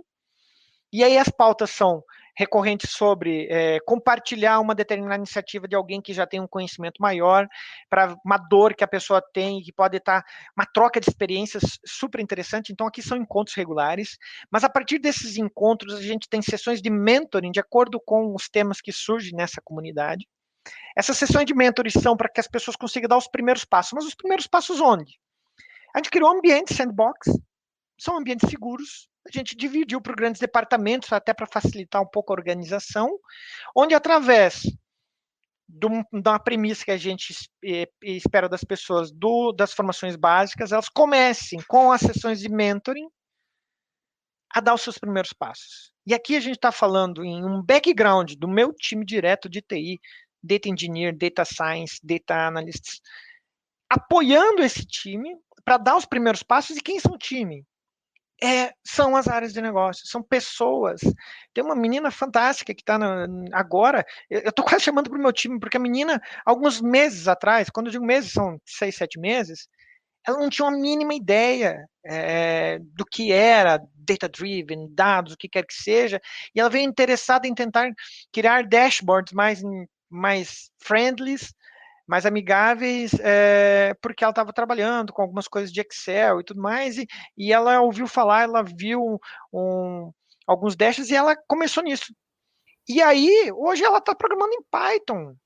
e aí as pautas são recorrente sobre é, compartilhar uma determinada iniciativa de alguém que já tem um conhecimento maior, para uma dor que a pessoa tem, que pode estar uma troca de experiências super interessante. Então, aqui são encontros regulares, mas a partir desses encontros, a gente tem sessões de mentoring de acordo com os temas que surgem nessa comunidade. Essas sessões de mentoring são para que as pessoas consigam dar os primeiros passos, mas os primeiros passos onde? A gente criou um ambiente sandbox, são ambientes seguros, a gente dividiu por grandes departamentos, até para facilitar um pouco a organização, onde através de, uma premissa que a gente espera das pessoas do, das formações básicas, elas comecem com as sessões de mentoring a dar os seus primeiros passos. E aqui a gente está falando em um background do meu time direto de TI, Data Engineer, Data Science, Data Analysts, apoiando esse time para dar os primeiros passos. E quem são o time? É, são as áreas de negócio, são pessoas. Tem uma menina fantástica que está agora, eu estou quase chamando para o meu time, porque a menina, alguns meses atrás, quando eu digo meses, são seis, sete meses, ela não tinha uma mínima ideia é, do que era data-driven, dados, o que quer que seja, e ela veio interessada em tentar criar dashboards mais, mais friendly, mais amigáveis, é, porque ela estava trabalhando com algumas coisas de Excel e tudo mais, e, e ela ouviu falar, ela viu um, alguns dashes e ela começou nisso. E aí, hoje ela está programando em Python.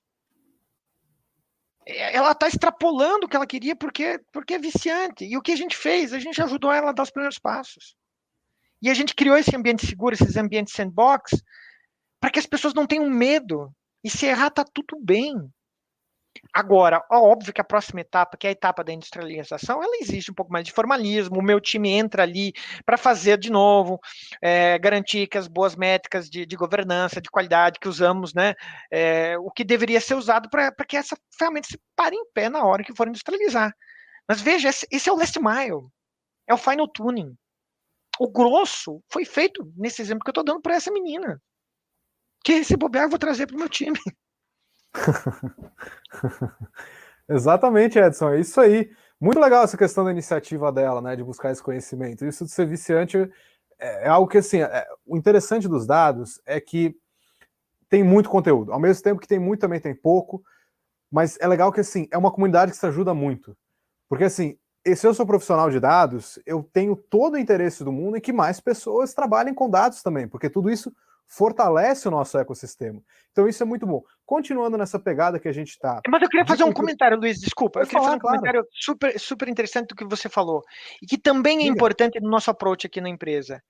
É, ela está extrapolando o que ela queria porque, porque é viciante. E o que a gente fez? A gente ajudou ela a dar os primeiros passos. E a gente criou esse ambiente seguro, esses ambientes sandbox, para que as pessoas não tenham medo. E se errar, está tudo bem. Agora, óbvio que a próxima etapa, que é a etapa da industrialização, ela exige um pouco mais de formalismo. O meu time entra ali para fazer de novo, é, garantir que as boas métricas de, de, governança, de qualidade que usamos, né, é, o que deveria ser usado para que essa ferramenta se pare em pé na hora que for industrializar. Mas veja, esse, esse é o last mile, é o final tuning. O grosso foi feito nesse exemplo que eu estou dando para essa menina. Que esse bobear eu vou trazer para o meu time. Exatamente, Edson, é isso aí. Muito legal essa questão da iniciativa dela, né, de buscar esse conhecimento. Isso de ser viciante é, é algo que, assim, é, o interessante dos dados é que tem muito conteúdo. Ao mesmo tempo que tem muito, também tem pouco. Mas é legal que, assim, é uma comunidade que se ajuda muito. Porque, assim, se eu sou profissional de dados, eu tenho todo o interesse do mundo em que mais pessoas trabalhem com dados também, porque tudo isso fortalece o nosso ecossistema. Então isso é muito bom. Continuando nessa pegada que a gente está. Mas eu queria fazer um comentário, Luiz, desculpa. Eu queria falar, fazer um claro. comentário super, super interessante do que você falou. E que também é Diga. importante no nosso approach aqui na empresa.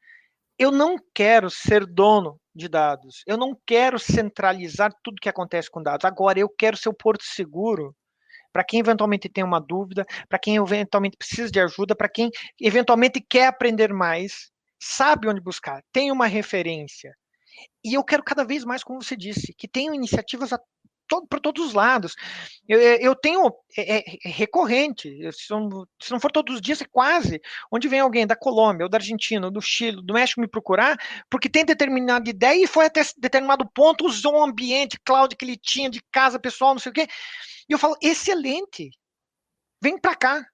eu não quero ser dono de dados. Eu não quero centralizar tudo que acontece com dados. Agora, eu quero ser o porto seguro para quem eventualmente tem uma dúvida, para quem eventualmente precisa de ajuda, para quem eventualmente quer aprender mais, sabe onde buscar, tem uma referência. E eu quero cada vez mais, como você disse, que tenham iniciativas a todo, para todos os lados. Eu, eu tenho é, é, recorrente, se não, se não, for todos os dias, é quase, onde vem alguém da Colômbia, ou da Argentina, ou do Chile, do México me procurar, porque tem determinada ideia e foi até determinado ponto, usou um ambiente cloud que ele tinha de casa pessoal, não sei o quê. E eu falo, excelente, vem para cá,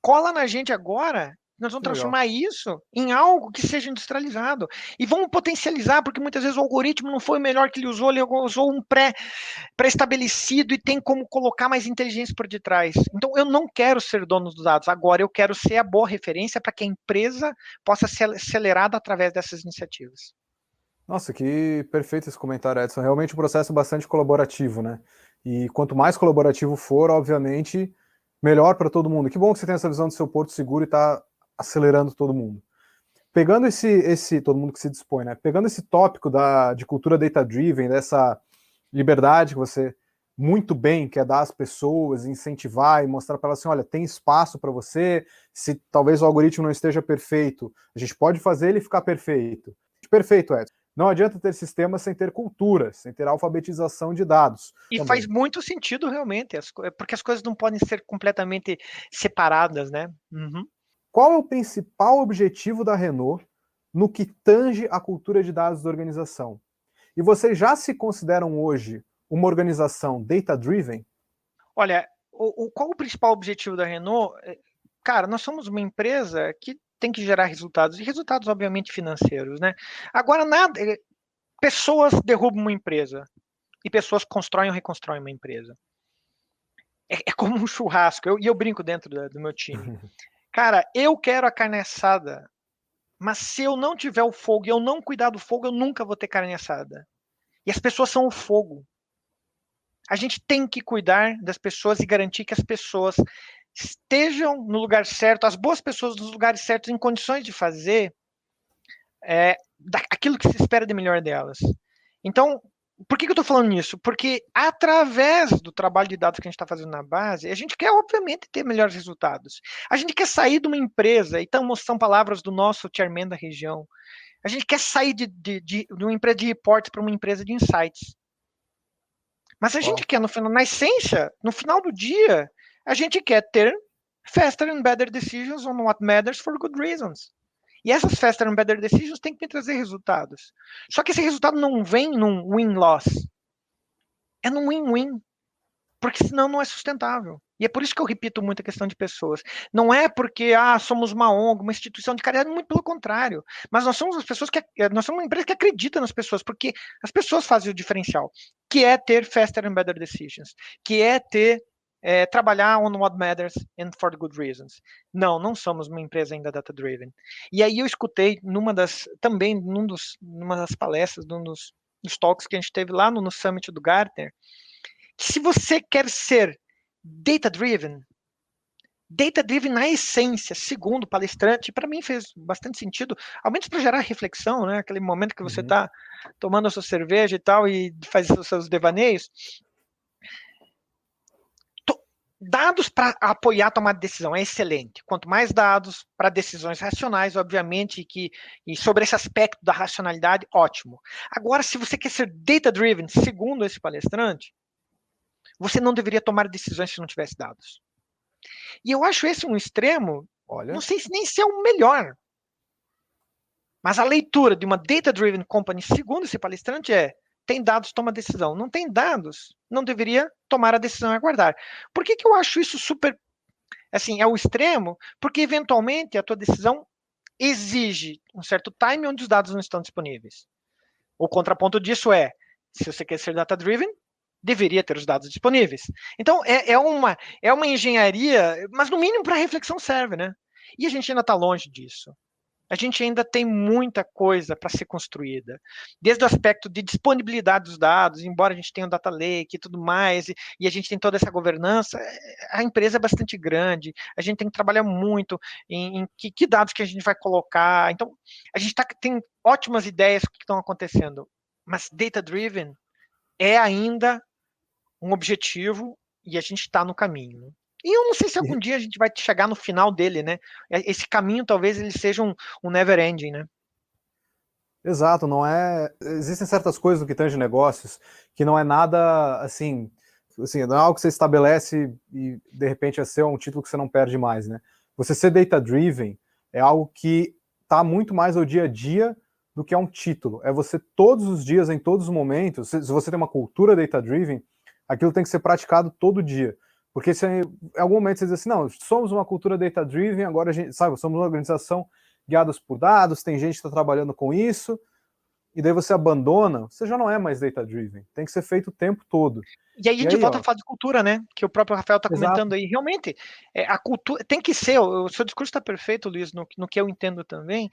cola na gente agora nós vamos transformar Legal. isso em algo que seja industrializado. E vamos potencializar, porque muitas vezes o algoritmo não foi o melhor que ele usou, ele usou um pré-estabelecido pré e tem como colocar mais inteligência por detrás. Então, eu não quero ser dono dos dados. Agora, eu quero ser a boa referência para que a empresa possa ser acelerada através dessas iniciativas. Nossa, que perfeito esse comentário, Edson. Realmente um processo bastante colaborativo, né? E quanto mais colaborativo for, obviamente, melhor para todo mundo. Que bom que você tem essa visão do seu porto seguro e está acelerando todo mundo. Pegando esse, esse todo mundo que se dispõe, né? Pegando esse tópico da, de cultura data-driven, dessa liberdade que você muito bem quer dar às pessoas, incentivar e mostrar para elas assim, olha, tem espaço para você, se talvez o algoritmo não esteja perfeito, a gente pode fazer ele ficar perfeito. Perfeito, Edson. Não adianta ter sistemas sem ter cultura, sem ter alfabetização de dados. E também. faz muito sentido realmente, porque as coisas não podem ser completamente separadas, né? Uhum. Qual é o principal objetivo da Renault no que tange a cultura de dados da organização? E vocês já se consideram hoje uma organização data-driven? Olha, o, o, qual o principal objetivo da Renault? É, cara, nós somos uma empresa que tem que gerar resultados, e resultados, obviamente, financeiros, né? Agora, nada. É, pessoas derrubam uma empresa e pessoas constroem ou reconstroem uma empresa. É, é como um churrasco, e eu, eu, brinco dentro da, do meu time. Cara, eu quero a carne assada, mas se eu não tiver o fogo e eu não cuidar do fogo, eu nunca vou ter carne assada. E as pessoas são o fogo. A gente tem que cuidar das pessoas e garantir que as pessoas estejam no lugar certo, as boas pessoas nos lugares certos, em condições de fazer é, aquilo que se espera de melhor delas. Então, por que, que eu estou falando nisso? Porque através do trabalho de dados que a gente está fazendo na base, a gente quer, obviamente, ter melhores resultados. A gente quer sair de uma empresa, então são palavras do nosso chairman da região. A gente quer sair de, de, de, de uma empresa de reportes para uma empresa de insights. Mas a gente quer, no final, na essência, no final do dia, a gente quer ter faster and better decisions on what matters for good reasons. E essas faster and better decisions têm que me trazer resultados. Só que esse resultado não vem num win-loss. É num win-win. Porque senão não é sustentável. E é por isso que eu repito muito a questão de pessoas. Não é porque ah, somos uma ONG, uma instituição de caridade, muito pelo contrário. Mas nós somos as pessoas que nós somos uma empresa que acredita nas pessoas, porque as pessoas fazem o diferencial, que é ter faster and better decisions, que é ter é, trabalhar on what matters and for the good reasons. Não, não somos uma empresa ainda data-driven. E aí eu escutei numa das, também num dos, numa das palestras, num dos, dos talks que a gente teve lá no, no Summit do Gartner, que se você quer ser data-driven, data-driven na essência, segundo o palestrante, para mim fez bastante sentido, ao menos para gerar reflexão, né? Aquele momento que você está uhum. tomando a sua cerveja e tal e faz os seus devaneios dados para apoiar a tomada de decisão é excelente. Quanto mais dados para decisões racionais, obviamente, que, e sobre esse aspecto da racionalidade, ótimo. Agora, se você quer ser data-driven, segundo esse palestrante, você não deveria tomar decisões se não tivesse dados. E eu acho esse um extremo, Olha. não sei se nem se é o melhor. Mas a leitura de uma data-driven company, segundo esse palestrante, é tem dados, toma decisão. Não tem dados, não deveria tomar a decisão e aguardar. Por que, que eu acho isso super, assim, é o extremo? Porque, eventualmente, a tua decisão exige um certo time onde os dados não estão disponíveis. O contraponto disso é, se você quer ser data-driven, deveria ter os dados disponíveis. Então, é, é, uma, é uma engenharia, mas no mínimo para reflexão serve, né? E a gente ainda está longe disso. A gente ainda tem muita coisa para ser construída, desde o aspecto de disponibilidade dos dados, embora a gente tenha o um data lake e tudo mais, e, e, a gente tem toda essa governança, a empresa é bastante grande, a gente tem que trabalhar muito em, em que, que, dados que a gente vai colocar. Então, a gente tá, tem ótimas ideias que estão acontecendo, mas data-driven é ainda um objetivo e a gente está no caminho. E eu não sei se algum dia a gente vai chegar no final dele, né? É, esse caminho talvez ele seja um, um never ending, né? Exato, não é. Existem certas coisas no que tange negócios que não é nada assim, assim, não é algo que você estabelece e de repente é ser um título que você não perde mais, né? Você ser data driven é algo que está muito mais ao dia a dia do que é um título. É você todos os dias, em todos os momentos, se você tem uma cultura data driven, aquilo tem que ser praticado todo dia. Porque se em algum momento você diz assim, não, somos uma cultura data-driven, agora a gente, sabe, somos uma organização guiadas por dados, tem gente que está trabalhando com isso, e daí você abandona, você já não é mais data-driven. Tem que ser feito o tempo todo. E aí a gente volta ó, a falar de cultura, né? Que o próprio Rafael está comentando aí. Realmente, é, a cultura tem que ser, o, o seu discurso está perfeito, Luiz, no, no que eu entendo também,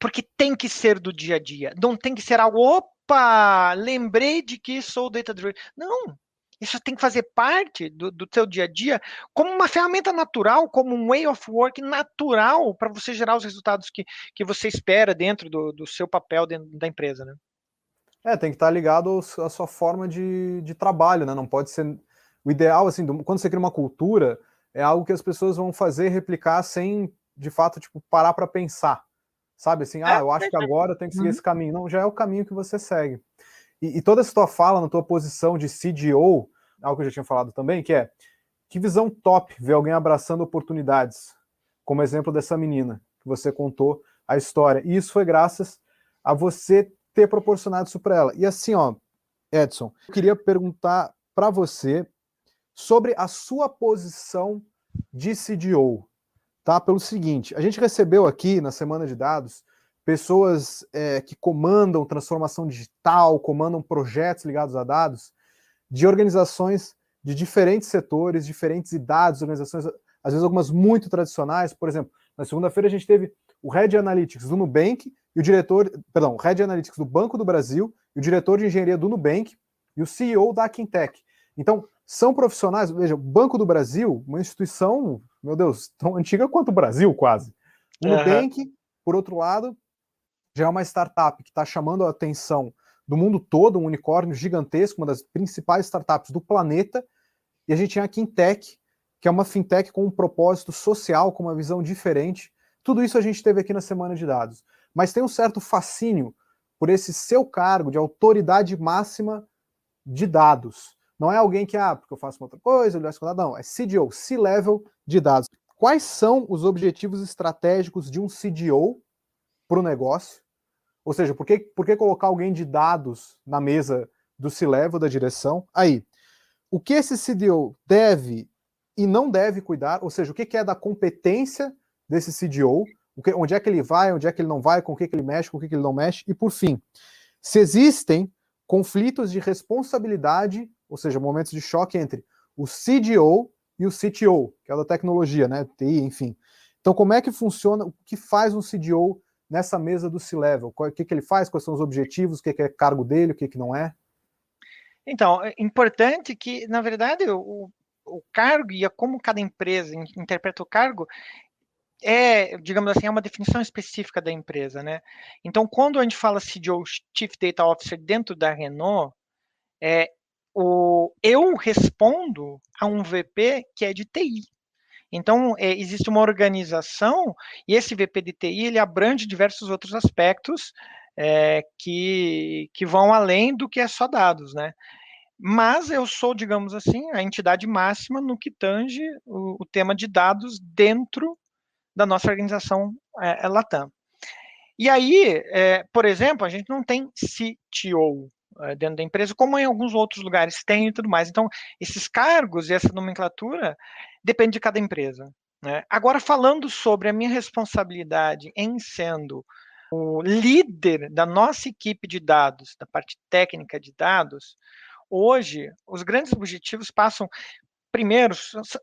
porque tem que ser do dia a dia. Não tem que ser algo, opa, lembrei de que sou data-driven. Não, isso tem que fazer parte do, do seu dia a dia como uma ferramenta natural, como um way of work natural para você gerar os resultados que, que você espera dentro do, do seu papel dentro da empresa, né? É, tem que estar ligado à sua forma de, de trabalho, né? Não pode ser. O ideal, assim, quando você cria uma cultura, é algo que as pessoas vão fazer replicar sem, de fato, tipo, parar para pensar. Sabe assim, ah, eu acho que agora tem que seguir uhum. esse caminho. Não, já é o caminho que você segue. E, e, toda essa tua fala, na tua posição de CDO, algo que eu já tinha falado também, que é que visão top ver alguém abraçando oportunidades, como exemplo dessa menina que você contou a história. E isso foi graças a você ter proporcionado isso para ela. E assim, ó, Edson, eu queria perguntar para você sobre a sua posição de CDO, tá? Pelo seguinte, a gente recebeu aqui na semana de dados pessoas é, que comandam transformação digital, comandam projetos ligados a dados de organizações de diferentes setores, diferentes idades, organizações, às vezes algumas muito tradicionais. Por exemplo, na segunda-feira a gente teve o Head Analytics do Nubank e o diretor, perdão, o Head Analytics do Banco do Brasil e o diretor de engenharia do Nubank e o CEO da Quintec. Então, são profissionais, veja, o Banco do Brasil, uma instituição, meu Deus, tão antiga quanto o Brasil, quase. O uhum. Nubank, por outro lado, já é uma startup que está chamando a atenção do mundo todo, um unicórnio gigantesco, uma das principais startups do planeta, e a gente tem a Quintech, que é uma fintech com um propósito social, com uma visão diferente. Tudo isso a gente teve aqui na semana de dados. Mas tem um certo fascínio por esse seu cargo de autoridade máxima de dados. Não é alguém que, ah, porque eu faço uma outra coisa, eu faço não, é CDO, C-level de dados. Quais são os objetivos estratégicos de um CDO para o negócio? Ou seja, por que, por que colocar alguém de dados na mesa do C-level da direção? Aí, o que esse CDO deve e não deve cuidar, ou seja, o que é da competência desse CDO, que, onde é que ele vai, onde é que ele não vai, com o que, que ele mexe, com o que, que ele não mexe, e por fim, se existem conflitos de responsabilidade, ou seja, momentos de choque entre o CDO e o CTO, que é da tecnologia, né, TI, enfim. Então, como é que funciona, o que faz um CDO nessa mesa do C-Level? O que, que ele faz, quais são os objetivos, o que, que é cargo dele, o que, que não é? Então, é importante que, na verdade, o, o cargo e como cada empresa interpreta o cargo é, digamos assim, é uma definição específica da empresa, né? Então, quando a gente fala CDO, Chief Data Officer, dentro da Renault, é, o, eu respondo a um VP que é de TI. Então, é, existe uma organização e esse VP de TI ele abrange diversos outros aspectos é, que, que vão além do que é só dados, né? Mas eu sou, digamos assim, a entidade máxima no que tange o, o tema de dados dentro da nossa organização é, é Latam. E aí, é, por exemplo, a gente não tem CTO dentro da empresa, como em alguns outros lugares tem e tudo mais. Então, esses cargos e essa nomenclatura depende de cada empresa. Né? Agora, falando sobre a minha responsabilidade em sendo o líder da nossa equipe de dados, da parte técnica de dados, hoje os grandes objetivos passam. Primeiro,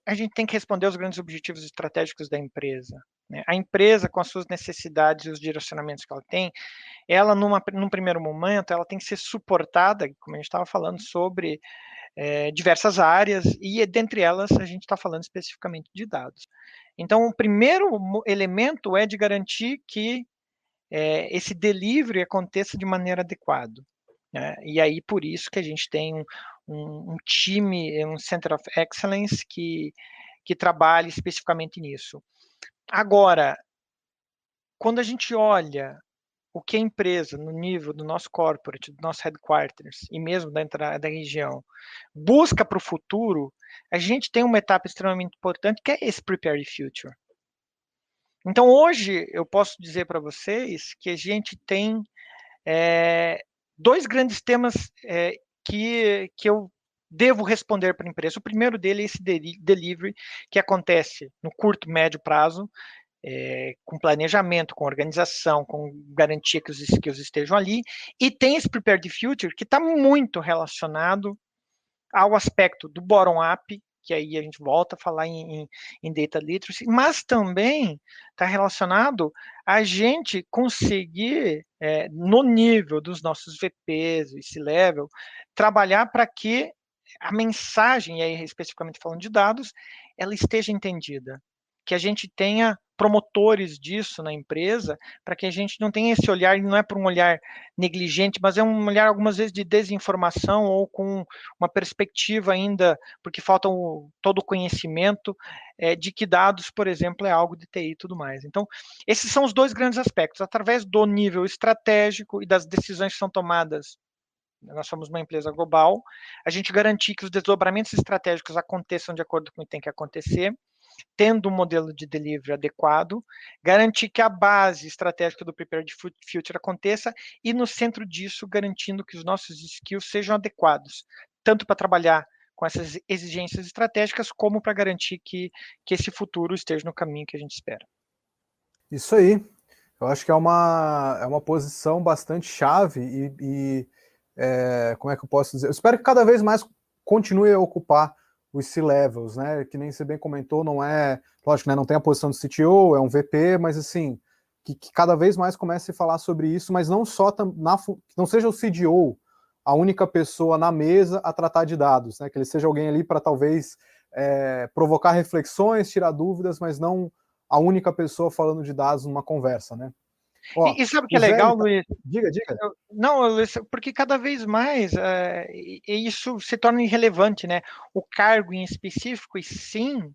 a gente tem que responder aos grandes objetivos estratégicos da empresa. Né? A empresa, com as suas necessidades e os direcionamentos que ela tem, ela, numa, num primeiro momento, ela tem que ser suportada, como a gente estava falando, sobre é, diversas áreas, e dentre elas a gente está falando especificamente de dados. Então, o primeiro elemento é de garantir que é, esse delivery aconteça de maneira adequada. Né? E aí, por isso que a gente tem um, um, um time, um Center of Excellence que, que trabalha especificamente nisso. Agora, quando a gente olha o que a empresa, no nível do nosso corporate, do nosso headquarters e mesmo da, da região, busca para o futuro, a gente tem uma etapa extremamente importante que é esse Prepare Future. Então, hoje, eu posso dizer para vocês que a gente tem é, dois grandes temas é, que, que eu devo responder para a empresa. O primeiro dele é esse delivery que acontece no curto, médio prazo, é, com planejamento, com organização, com garantia que os skills estejam ali, e tem esse Prepare the Future que está muito relacionado ao aspecto do bottom-up, que aí a gente volta a falar em, em, em data literacy, mas também está relacionado a gente conseguir, é, no nível dos nossos VPs, esse level, trabalhar para que a mensagem, e aí especificamente falando de dados, ela esteja entendida. Que a gente tenha promotores disso na empresa, para que a gente não tenha esse olhar, não é para um olhar negligente, mas é um olhar algumas vezes de desinformação ou com uma perspectiva ainda, porque falta o, todo o conhecimento é, de que dados, por exemplo, é algo de TI e tudo mais. Então, esses são os dois grandes aspectos, através do nível estratégico e das decisões que são tomadas nós somos uma empresa global, a gente garantir que os desdobramentos estratégicos aconteçam de acordo com o que tem que acontecer, tendo um modelo de delivery adequado, garantir que a base estratégica do Prepare Future aconteça e no centro disso garantindo que os nossos skills sejam adequados, tanto para trabalhar com essas exigências estratégicas, como para garantir que, que esse futuro esteja no caminho que a gente espera. Isso aí. Eu acho que é uma, é uma posição bastante chave e, e é, como é que eu posso dizer? Eu espero que cada vez mais continue a ocupar os C-levels, né? Que nem você bem comentou, não é, lógico, né? Não tem a posição do CTO, é um VP, mas assim, que, que cada vez mais comece a falar sobre isso, mas não só na, não seja o CDO a única pessoa na mesa a tratar de dados, né? Que ele seja alguém ali para talvez é, provocar reflexões, tirar dúvidas, mas não a única pessoa falando de dados numa conversa, né? Ó, e, e, sabe o que é legal, tá... Luiz? Diga, diga. Não, Luiz, porque cada vez mais é, isso se torna irrelevante, né? O cargo em específico, e sim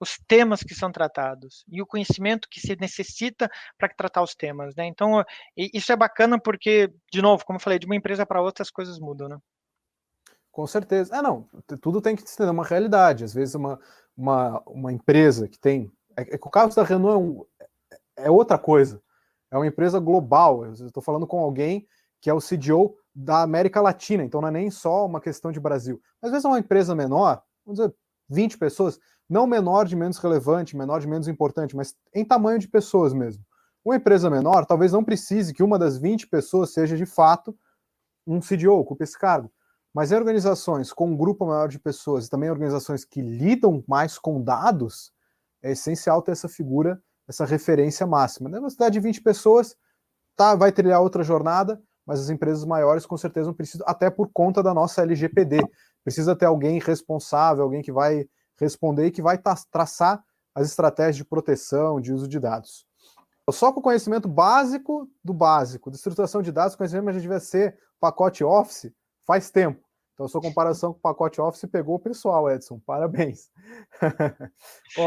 os temas que são tratados e o conhecimento que se necessita para tratar os temas, né? Então, isso é bacana porque, de novo, como eu falei, de uma empresa para outra as coisas mudam, né? Com certeza. É, não, tudo tem que ter uma realidade. Às vezes, uma, uma, uma empresa que tem. É, é o caso da Renault é, um, é outra coisa é uma empresa global. Eu estou falando com alguém que é o CDO da América Latina, então não é nem só uma questão de Brasil. Às vezes é uma empresa menor, vamos dizer 20 pessoas, não menor de menos relevante, menor de menos importante, mas em tamanho de pessoas mesmo. Uma empresa menor talvez não precise que uma das 20 pessoas seja de fato um CDO, ocupe esse cargo. Mas em organizações com um grupo maior de pessoas e também organizações que lidam mais com dados, é essencial ter essa figura essa referência máxima. Né? Uma cidade de 20 pessoas tá, vai trilhar outra jornada, mas as empresas maiores com certeza precisam, até por conta da nossa LGPD. Precisa ter alguém responsável, alguém que vai responder e que vai traçar as estratégias de proteção, de uso de dados. Só com o conhecimento básico do básico, de estruturação de dados, conhecimento gente devia ser pacote Office faz tempo. Então, a sua comparação com o pacote Office pegou o pessoal, Edson. Parabéns.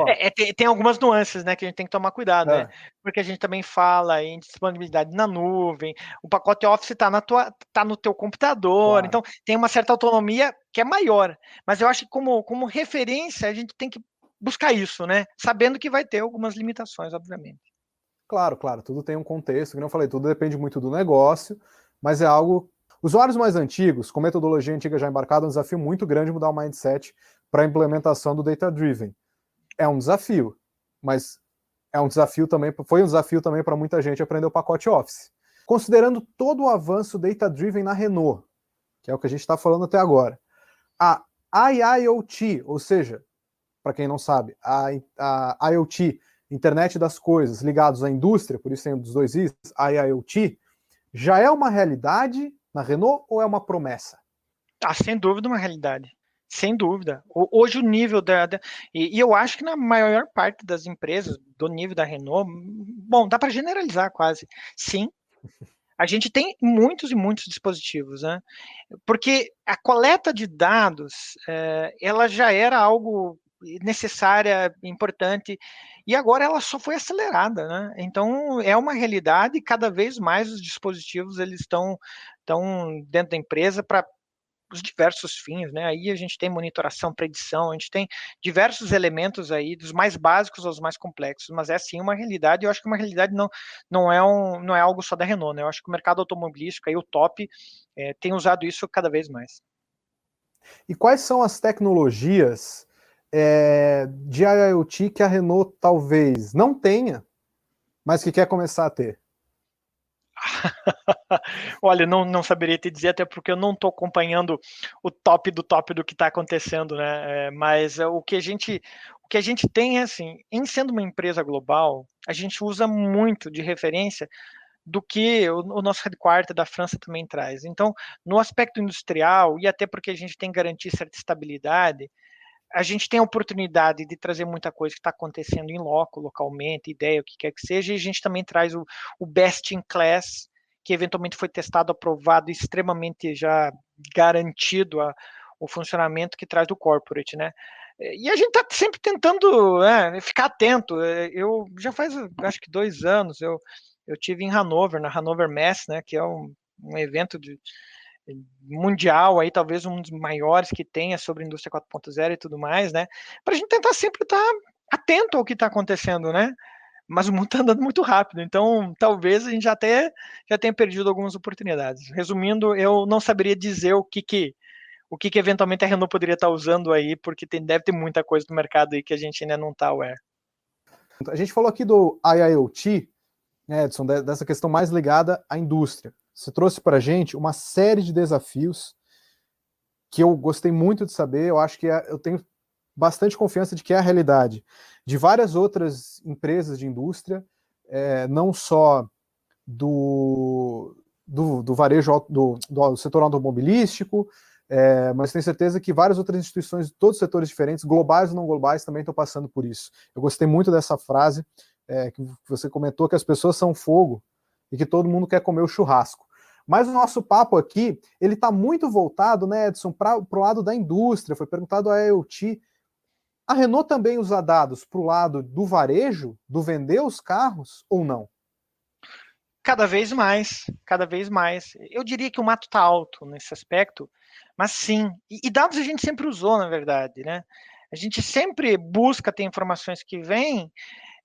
é, é, tem, tem, algumas nuances né, que a gente tem que tomar cuidado, né? é. né? Porque a gente também fala em disponibilidade na nuvem. O pacote Office está tá no teu computador, claro. então tem uma certa autonomia que é maior. Mas eu acho que como, como referência a gente tem que buscar isso, né? Sabendo que vai ter algumas limitações, obviamente. Claro, claro, tudo tem um contexto, como eu falei, tudo depende muito do negócio, mas é algo Usuários mais antigos, com metodologia antiga já embarcada, é um desafio muito grande mudar o mindset para a implementação do data driven. É um desafio, mas é um desafio também, foi um desafio também para muita gente aprender o pacote Office. Considerando todo o avanço data driven na Renault, que é o que a gente está falando até agora, a IIoT, ou seja, para quem não sabe, a, a IoT, internet das coisas ligados à indústria, por isso tem dos dois Is, IIoT, já é uma realidade na Renault ou é uma promessa? Ah, sem dúvida uma realidade. Sem dúvida. Hoje o nível da. da e, eu acho que na maior parte das empresas, do nível da Renault, bom, dá para generalizar quase. Sim. A gente tem muitos e muitos dispositivos, né? Porque a coleta de dados, é, ela já era algo necessária, importante, e agora ela só foi acelerada, né? Então é uma realidade cada vez mais os dispositivos eles estão, estão dentro da empresa para os diversos fins, né? Aí a gente tem monitoração, predição, a gente tem diversos elementos aí, dos mais básicos aos mais complexos, mas é sim uma realidade, eu acho que uma realidade não, não, é, um, não é algo só da Renault, né? Eu acho que o mercado automobilístico aí, o top, é, tem usado isso cada vez mais. E quais são as tecnologias é, de IoT que a Renault talvez não tenha, mas que quer começar a ter? Olha, não, não saberia te dizer, até porque eu não estou acompanhando o top do top do que está acontecendo, né? É, mas é, o que a gente o que a gente tem é assim, em sendo uma empresa global, a gente usa muito de referência do que o, o nosso headquarter da França também traz. Então, no aspecto industrial, e até porque a gente tem garantir certa estabilidade, a gente tem a oportunidade de trazer muita coisa que está acontecendo em loco, localmente, ideia, o que quer que seja, e a gente também traz o, o best in class, que eventualmente foi testado, aprovado, extremamente já garantido a, o funcionamento que traz do corporate, né? E a gente está sempre tentando né, ficar atento. Eu já faz, acho que dois anos, eu, eu tive em Hanover, na Hanover Mess, né, que é um, um evento de, mundial aí, talvez um dos maiores que tenha sobre indústria 4.0 e tudo mais, né? Para a gente tentar sempre estar tá atento ao que está acontecendo, né? Mas o mundo está andando muito rápido, então talvez a gente já até já tenha perdido algumas oportunidades. Resumindo, eu não saberia dizer o que que o que, que eventualmente a Renault poderia estar tá usando aí, porque tem, deve ter muita coisa no mercado aí que a gente ainda não está aware. A gente falou aqui do IIoT, né, Edson, dessa questão mais ligada à indústria. Você trouxe para a gente uma série de desafios que eu gostei muito de saber. Eu acho que é, eu tenho bastante confiança de que é a realidade de várias outras empresas de indústria, é, não só do, do, do varejo do, do, setor automobilístico, é, mas tenho certeza que várias outras instituições de todos os setores diferentes, globais ou não globais, também estão passando por isso. Eu gostei muito dessa frase é, que você comentou, que as pessoas são fogo e que todo mundo quer comer o churrasco. Mas o nosso papo aqui, ele está muito voltado, né, Edson, para o lado da indústria. Foi perguntado a IoT. A Renault também usa dados para o lado do varejo, do vender os carros, ou não? Cada vez mais, cada vez mais. Eu diria que o mato está alto nesse aspecto, mas sim. E, e, dados a gente sempre usou, na verdade, né? A gente sempre busca ter informações que vêm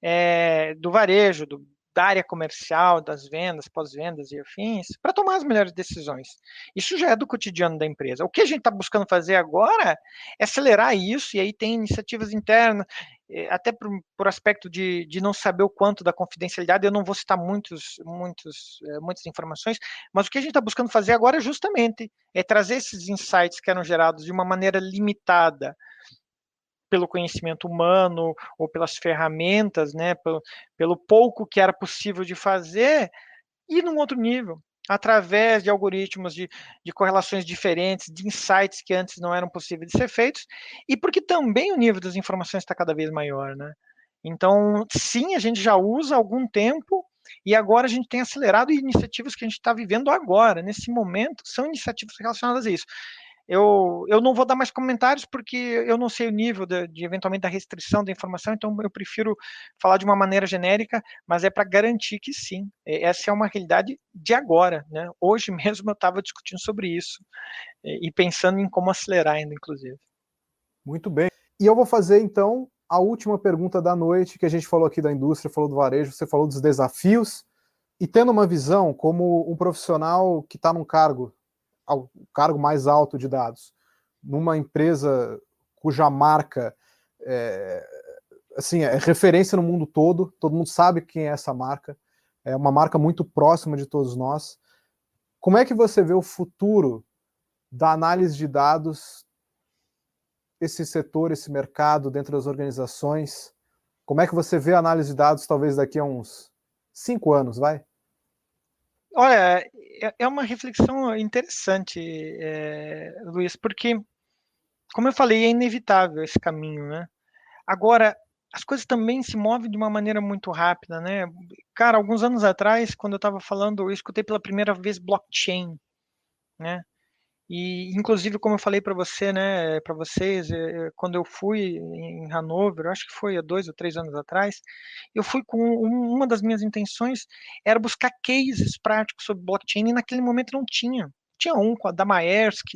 é, do varejo, do, da área comercial, das vendas, pós-vendas e afins, para tomar as melhores decisões. Isso já é do cotidiano da empresa. O que a gente está buscando fazer agora é acelerar isso, e aí tem iniciativas internas, eh, até por, por aspecto de, de não saber o quanto da confidencialidade, eu não vou citar muitos, muitos, eh, muitas informações, mas o que a gente está buscando fazer agora é justamente é trazer esses insights que eram gerados de uma maneira limitada, pelo conhecimento humano ou pelas ferramentas, né, pelo, pelo pouco que era possível de fazer, e num outro nível, através de algoritmos de, de correlações diferentes, de insights que antes não eram possíveis de ser feitos, e porque também o nível das informações está cada vez maior, né? Então, sim, a gente já usa há algum tempo, e agora a gente tem acelerado iniciativas que a gente está vivendo agora, nesse momento, são iniciativas relacionadas a isso eu, eu não vou dar mais comentários porque eu não sei o nível de, de, eventualmente da restrição da informação, então eu prefiro falar de uma maneira genérica, mas é para garantir que sim, essa é uma realidade de agora, né? Hoje mesmo eu estava discutindo sobre isso e pensando em como acelerar ainda, inclusive. Muito bem. E eu vou fazer então a última pergunta da noite, que a gente falou aqui da indústria, falou do varejo, você falou dos desafios, e tendo uma visão como um profissional que está num cargo ao cargo mais alto de dados, numa empresa cuja marca é, assim, é referência no mundo todo, todo mundo sabe quem é essa marca, é uma marca muito próxima de todos nós. Como é que você vê o futuro da análise de dados, esse setor, esse mercado dentro das organizações? Como é que você vê a análise de dados talvez daqui a uns cinco anos, vai? Olha, é, é uma reflexão interessante, é, Luiz, porque, como eu falei, é inevitável esse caminho, né? Agora, as coisas também se movem de uma maneira muito rápida, né? Cara, alguns anos atrás, quando eu estava falando, eu escutei pela primeira vez blockchain, né? E, inclusive, como eu falei para você, né, para vocês, é, quando eu fui em Hanover, acho que foi há dois ou três anos atrás, eu fui com um, uma das minhas intenções era buscar cases práticos sobre blockchain e naquele momento não tinha. Tinha um da Maersk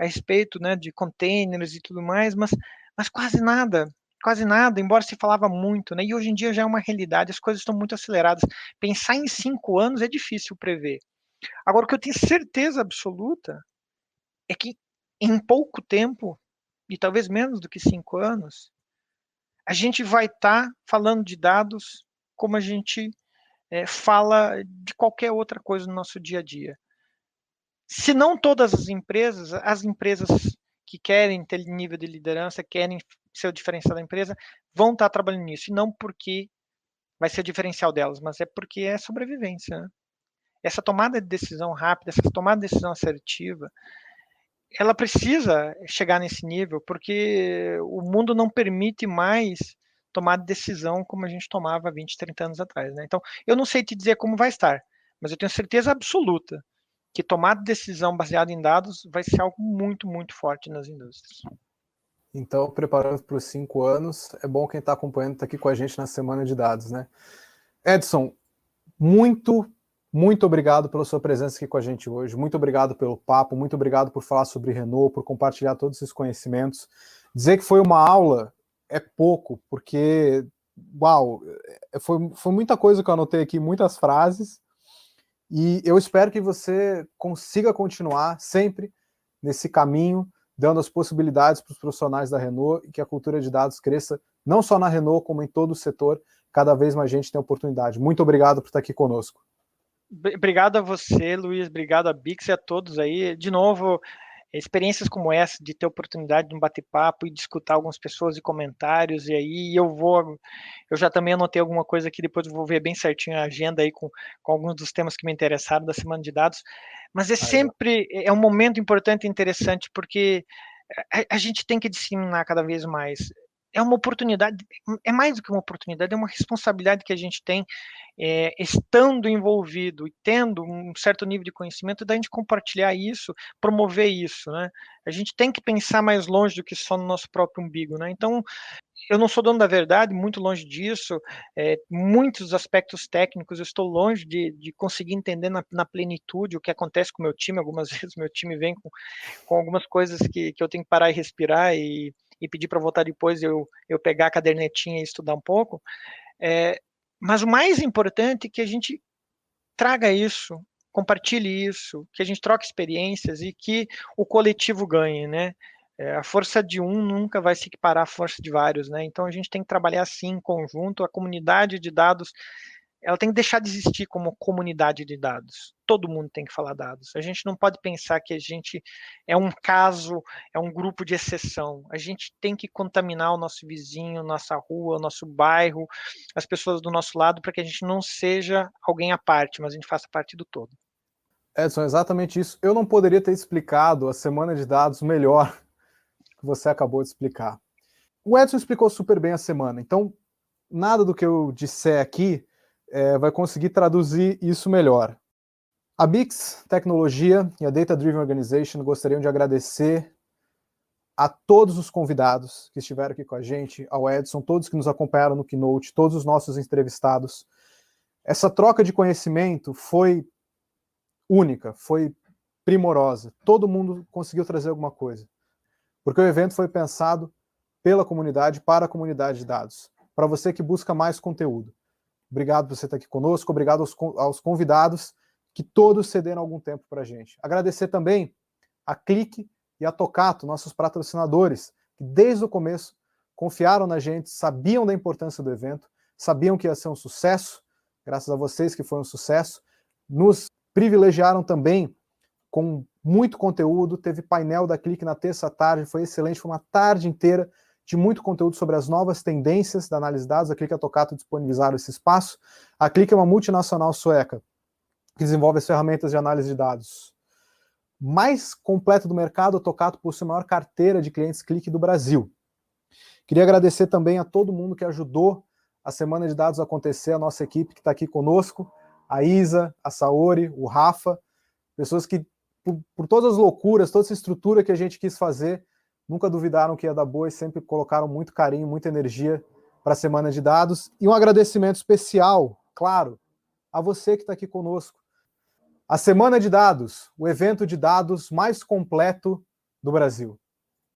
a respeito, né, de containers e tudo mais, mas, mas quase nada, quase nada, embora se falava muito, né? E hoje em dia já é uma realidade, as coisas estão muito aceleradas. Pensar em cinco anos é difícil prever. Agora, o que eu tenho certeza absoluta é que em pouco tempo, e talvez menos do que cinco anos, a gente vai estar tá falando de dados como a gente é, fala de qualquer outra coisa no nosso dia a dia. Se não todas as empresas, as empresas que querem ter nível de liderança, querem ser o diferencial da empresa, vão estar tá trabalhando nisso. E não porque vai ser o diferencial delas, mas é porque é sobrevivência. Né? Essa tomada de decisão rápida, essa tomada de decisão assertiva, ela precisa chegar nesse nível, porque o mundo não permite mais tomar decisão como a gente tomava 20, 30 anos atrás. Né? Então, eu não sei te dizer como vai estar, mas eu tenho certeza absoluta que tomar decisão baseada em dados vai ser algo muito, muito forte nas indústrias. Então, preparando para os cinco anos, é bom quem está acompanhando está aqui com a gente na semana de dados, né? Edson, muito muito obrigado pela sua presença aqui com a gente hoje. Muito obrigado pelo papo, muito obrigado por falar sobre Renault, por compartilhar todos esses conhecimentos. Dizer que foi uma aula é pouco, porque, uau, é, foi, foi muita coisa que eu anotei aqui, muitas frases. E eu espero que você consiga continuar sempre nesse caminho, dando as possibilidades para os profissionais da Renault e que a cultura de dados cresça, não só na Renault, como em todo o setor. Cada vez mais gente tem oportunidade. Muito obrigado por estar aqui conosco. Obrigado a você, Luiz. Obrigado a Bix e a todos aí. De novo, experiências como essa, de ter oportunidade de um bate-papo e de escutar algumas pessoas e comentários, e aí eu vou, eu já também anotei alguma coisa aqui, depois eu vou ver bem certinho a agenda aí com, com alguns dos temas que me interessaram da semana de dados, mas é sempre, é um momento importante e interessante, porque a, a gente tem que disseminar cada vez mais é uma oportunidade, é mais do que uma oportunidade, é uma responsabilidade que a gente tem, é, estando envolvido e tendo um certo nível de conhecimento, da gente compartilhar isso, promover isso, né? A gente tem que pensar mais longe do que só no nosso próprio umbigo, né? Então, eu não sou dono da verdade, muito longe disso, é, muitos aspectos técnicos eu estou longe de, de conseguir entender na, na, plenitude o que acontece com o meu time, algumas vezes meu time vem com, com algumas coisas que, que eu tenho que parar e respirar e e pedir para voltar depois eu, eu pegar a cadernetinha e estudar um pouco. É, mas o mais importante é que a gente traga isso, compartilhe isso, que a gente troque experiências e que o coletivo ganhe, né? É, a força de um nunca vai se equiparar à força de vários, né? Então a gente tem que trabalhar assim em conjunto. A comunidade de dados ela tem que deixar de existir como comunidade de dados. Todo mundo tem que falar dados. A gente não pode pensar que a gente é um caso, é um grupo de exceção. A gente tem que contaminar o nosso vizinho, nossa rua, nosso bairro, as pessoas do nosso lado, para que a gente não seja alguém à parte, mas a gente faça parte do todo. Edson, exatamente isso. Eu não poderia ter explicado a semana de dados melhor que você acabou de explicar. O Edson explicou super bem a semana, então nada do que eu disser aqui é, vai conseguir traduzir isso melhor. A Bix Tecnologia e a Data Driven Organization gostariam de agradecer a todos os convidados que estiveram aqui com a gente, ao Edson, todos que nos acompanharam no Keynote, todos os nossos entrevistados. Essa troca de conhecimento foi única, foi primorosa. Todo mundo conseguiu trazer alguma coisa. Porque o evento foi pensado pela comunidade, para a comunidade de dados, para você que busca mais conteúdo. Obrigado por você estar aqui conosco, obrigado aos, aos convidados que todos cederam algum tempo para a gente. Agradecer também a Clique e a Tocato, nossos patrocinadores, que desde o começo confiaram na gente, sabiam da importância do evento, sabiam que ia ser um sucesso, graças a vocês que foi um sucesso, nos privilegiaram também com muito conteúdo, teve painel da Clique na terça tarde, foi excelente, foi uma tarde inteira de muito conteúdo sobre as novas tendências da análise de dados. A Clique Tocato disponibilizaram esse espaço. A Clique é uma multinacional sueca que desenvolve as ferramentas de análise de dados mais completa do mercado. A Tocato possui a maior carteira de clientes Clique do Brasil. Queria agradecer também a todo mundo que ajudou a semana de dados acontecer, a nossa equipe que está aqui conosco, a Isa, a Saori, o Rafa, pessoas que, por, por, todas as loucuras, toda essa estrutura que a gente quis fazer, nunca duvidaram que ia dar boa e sempre colocaram muito carinho, muita energia para a semana de dados. E um agradecimento especial, claro, a você que está aqui conosco. A Semana de Dados, o evento de dados mais completo do Brasil.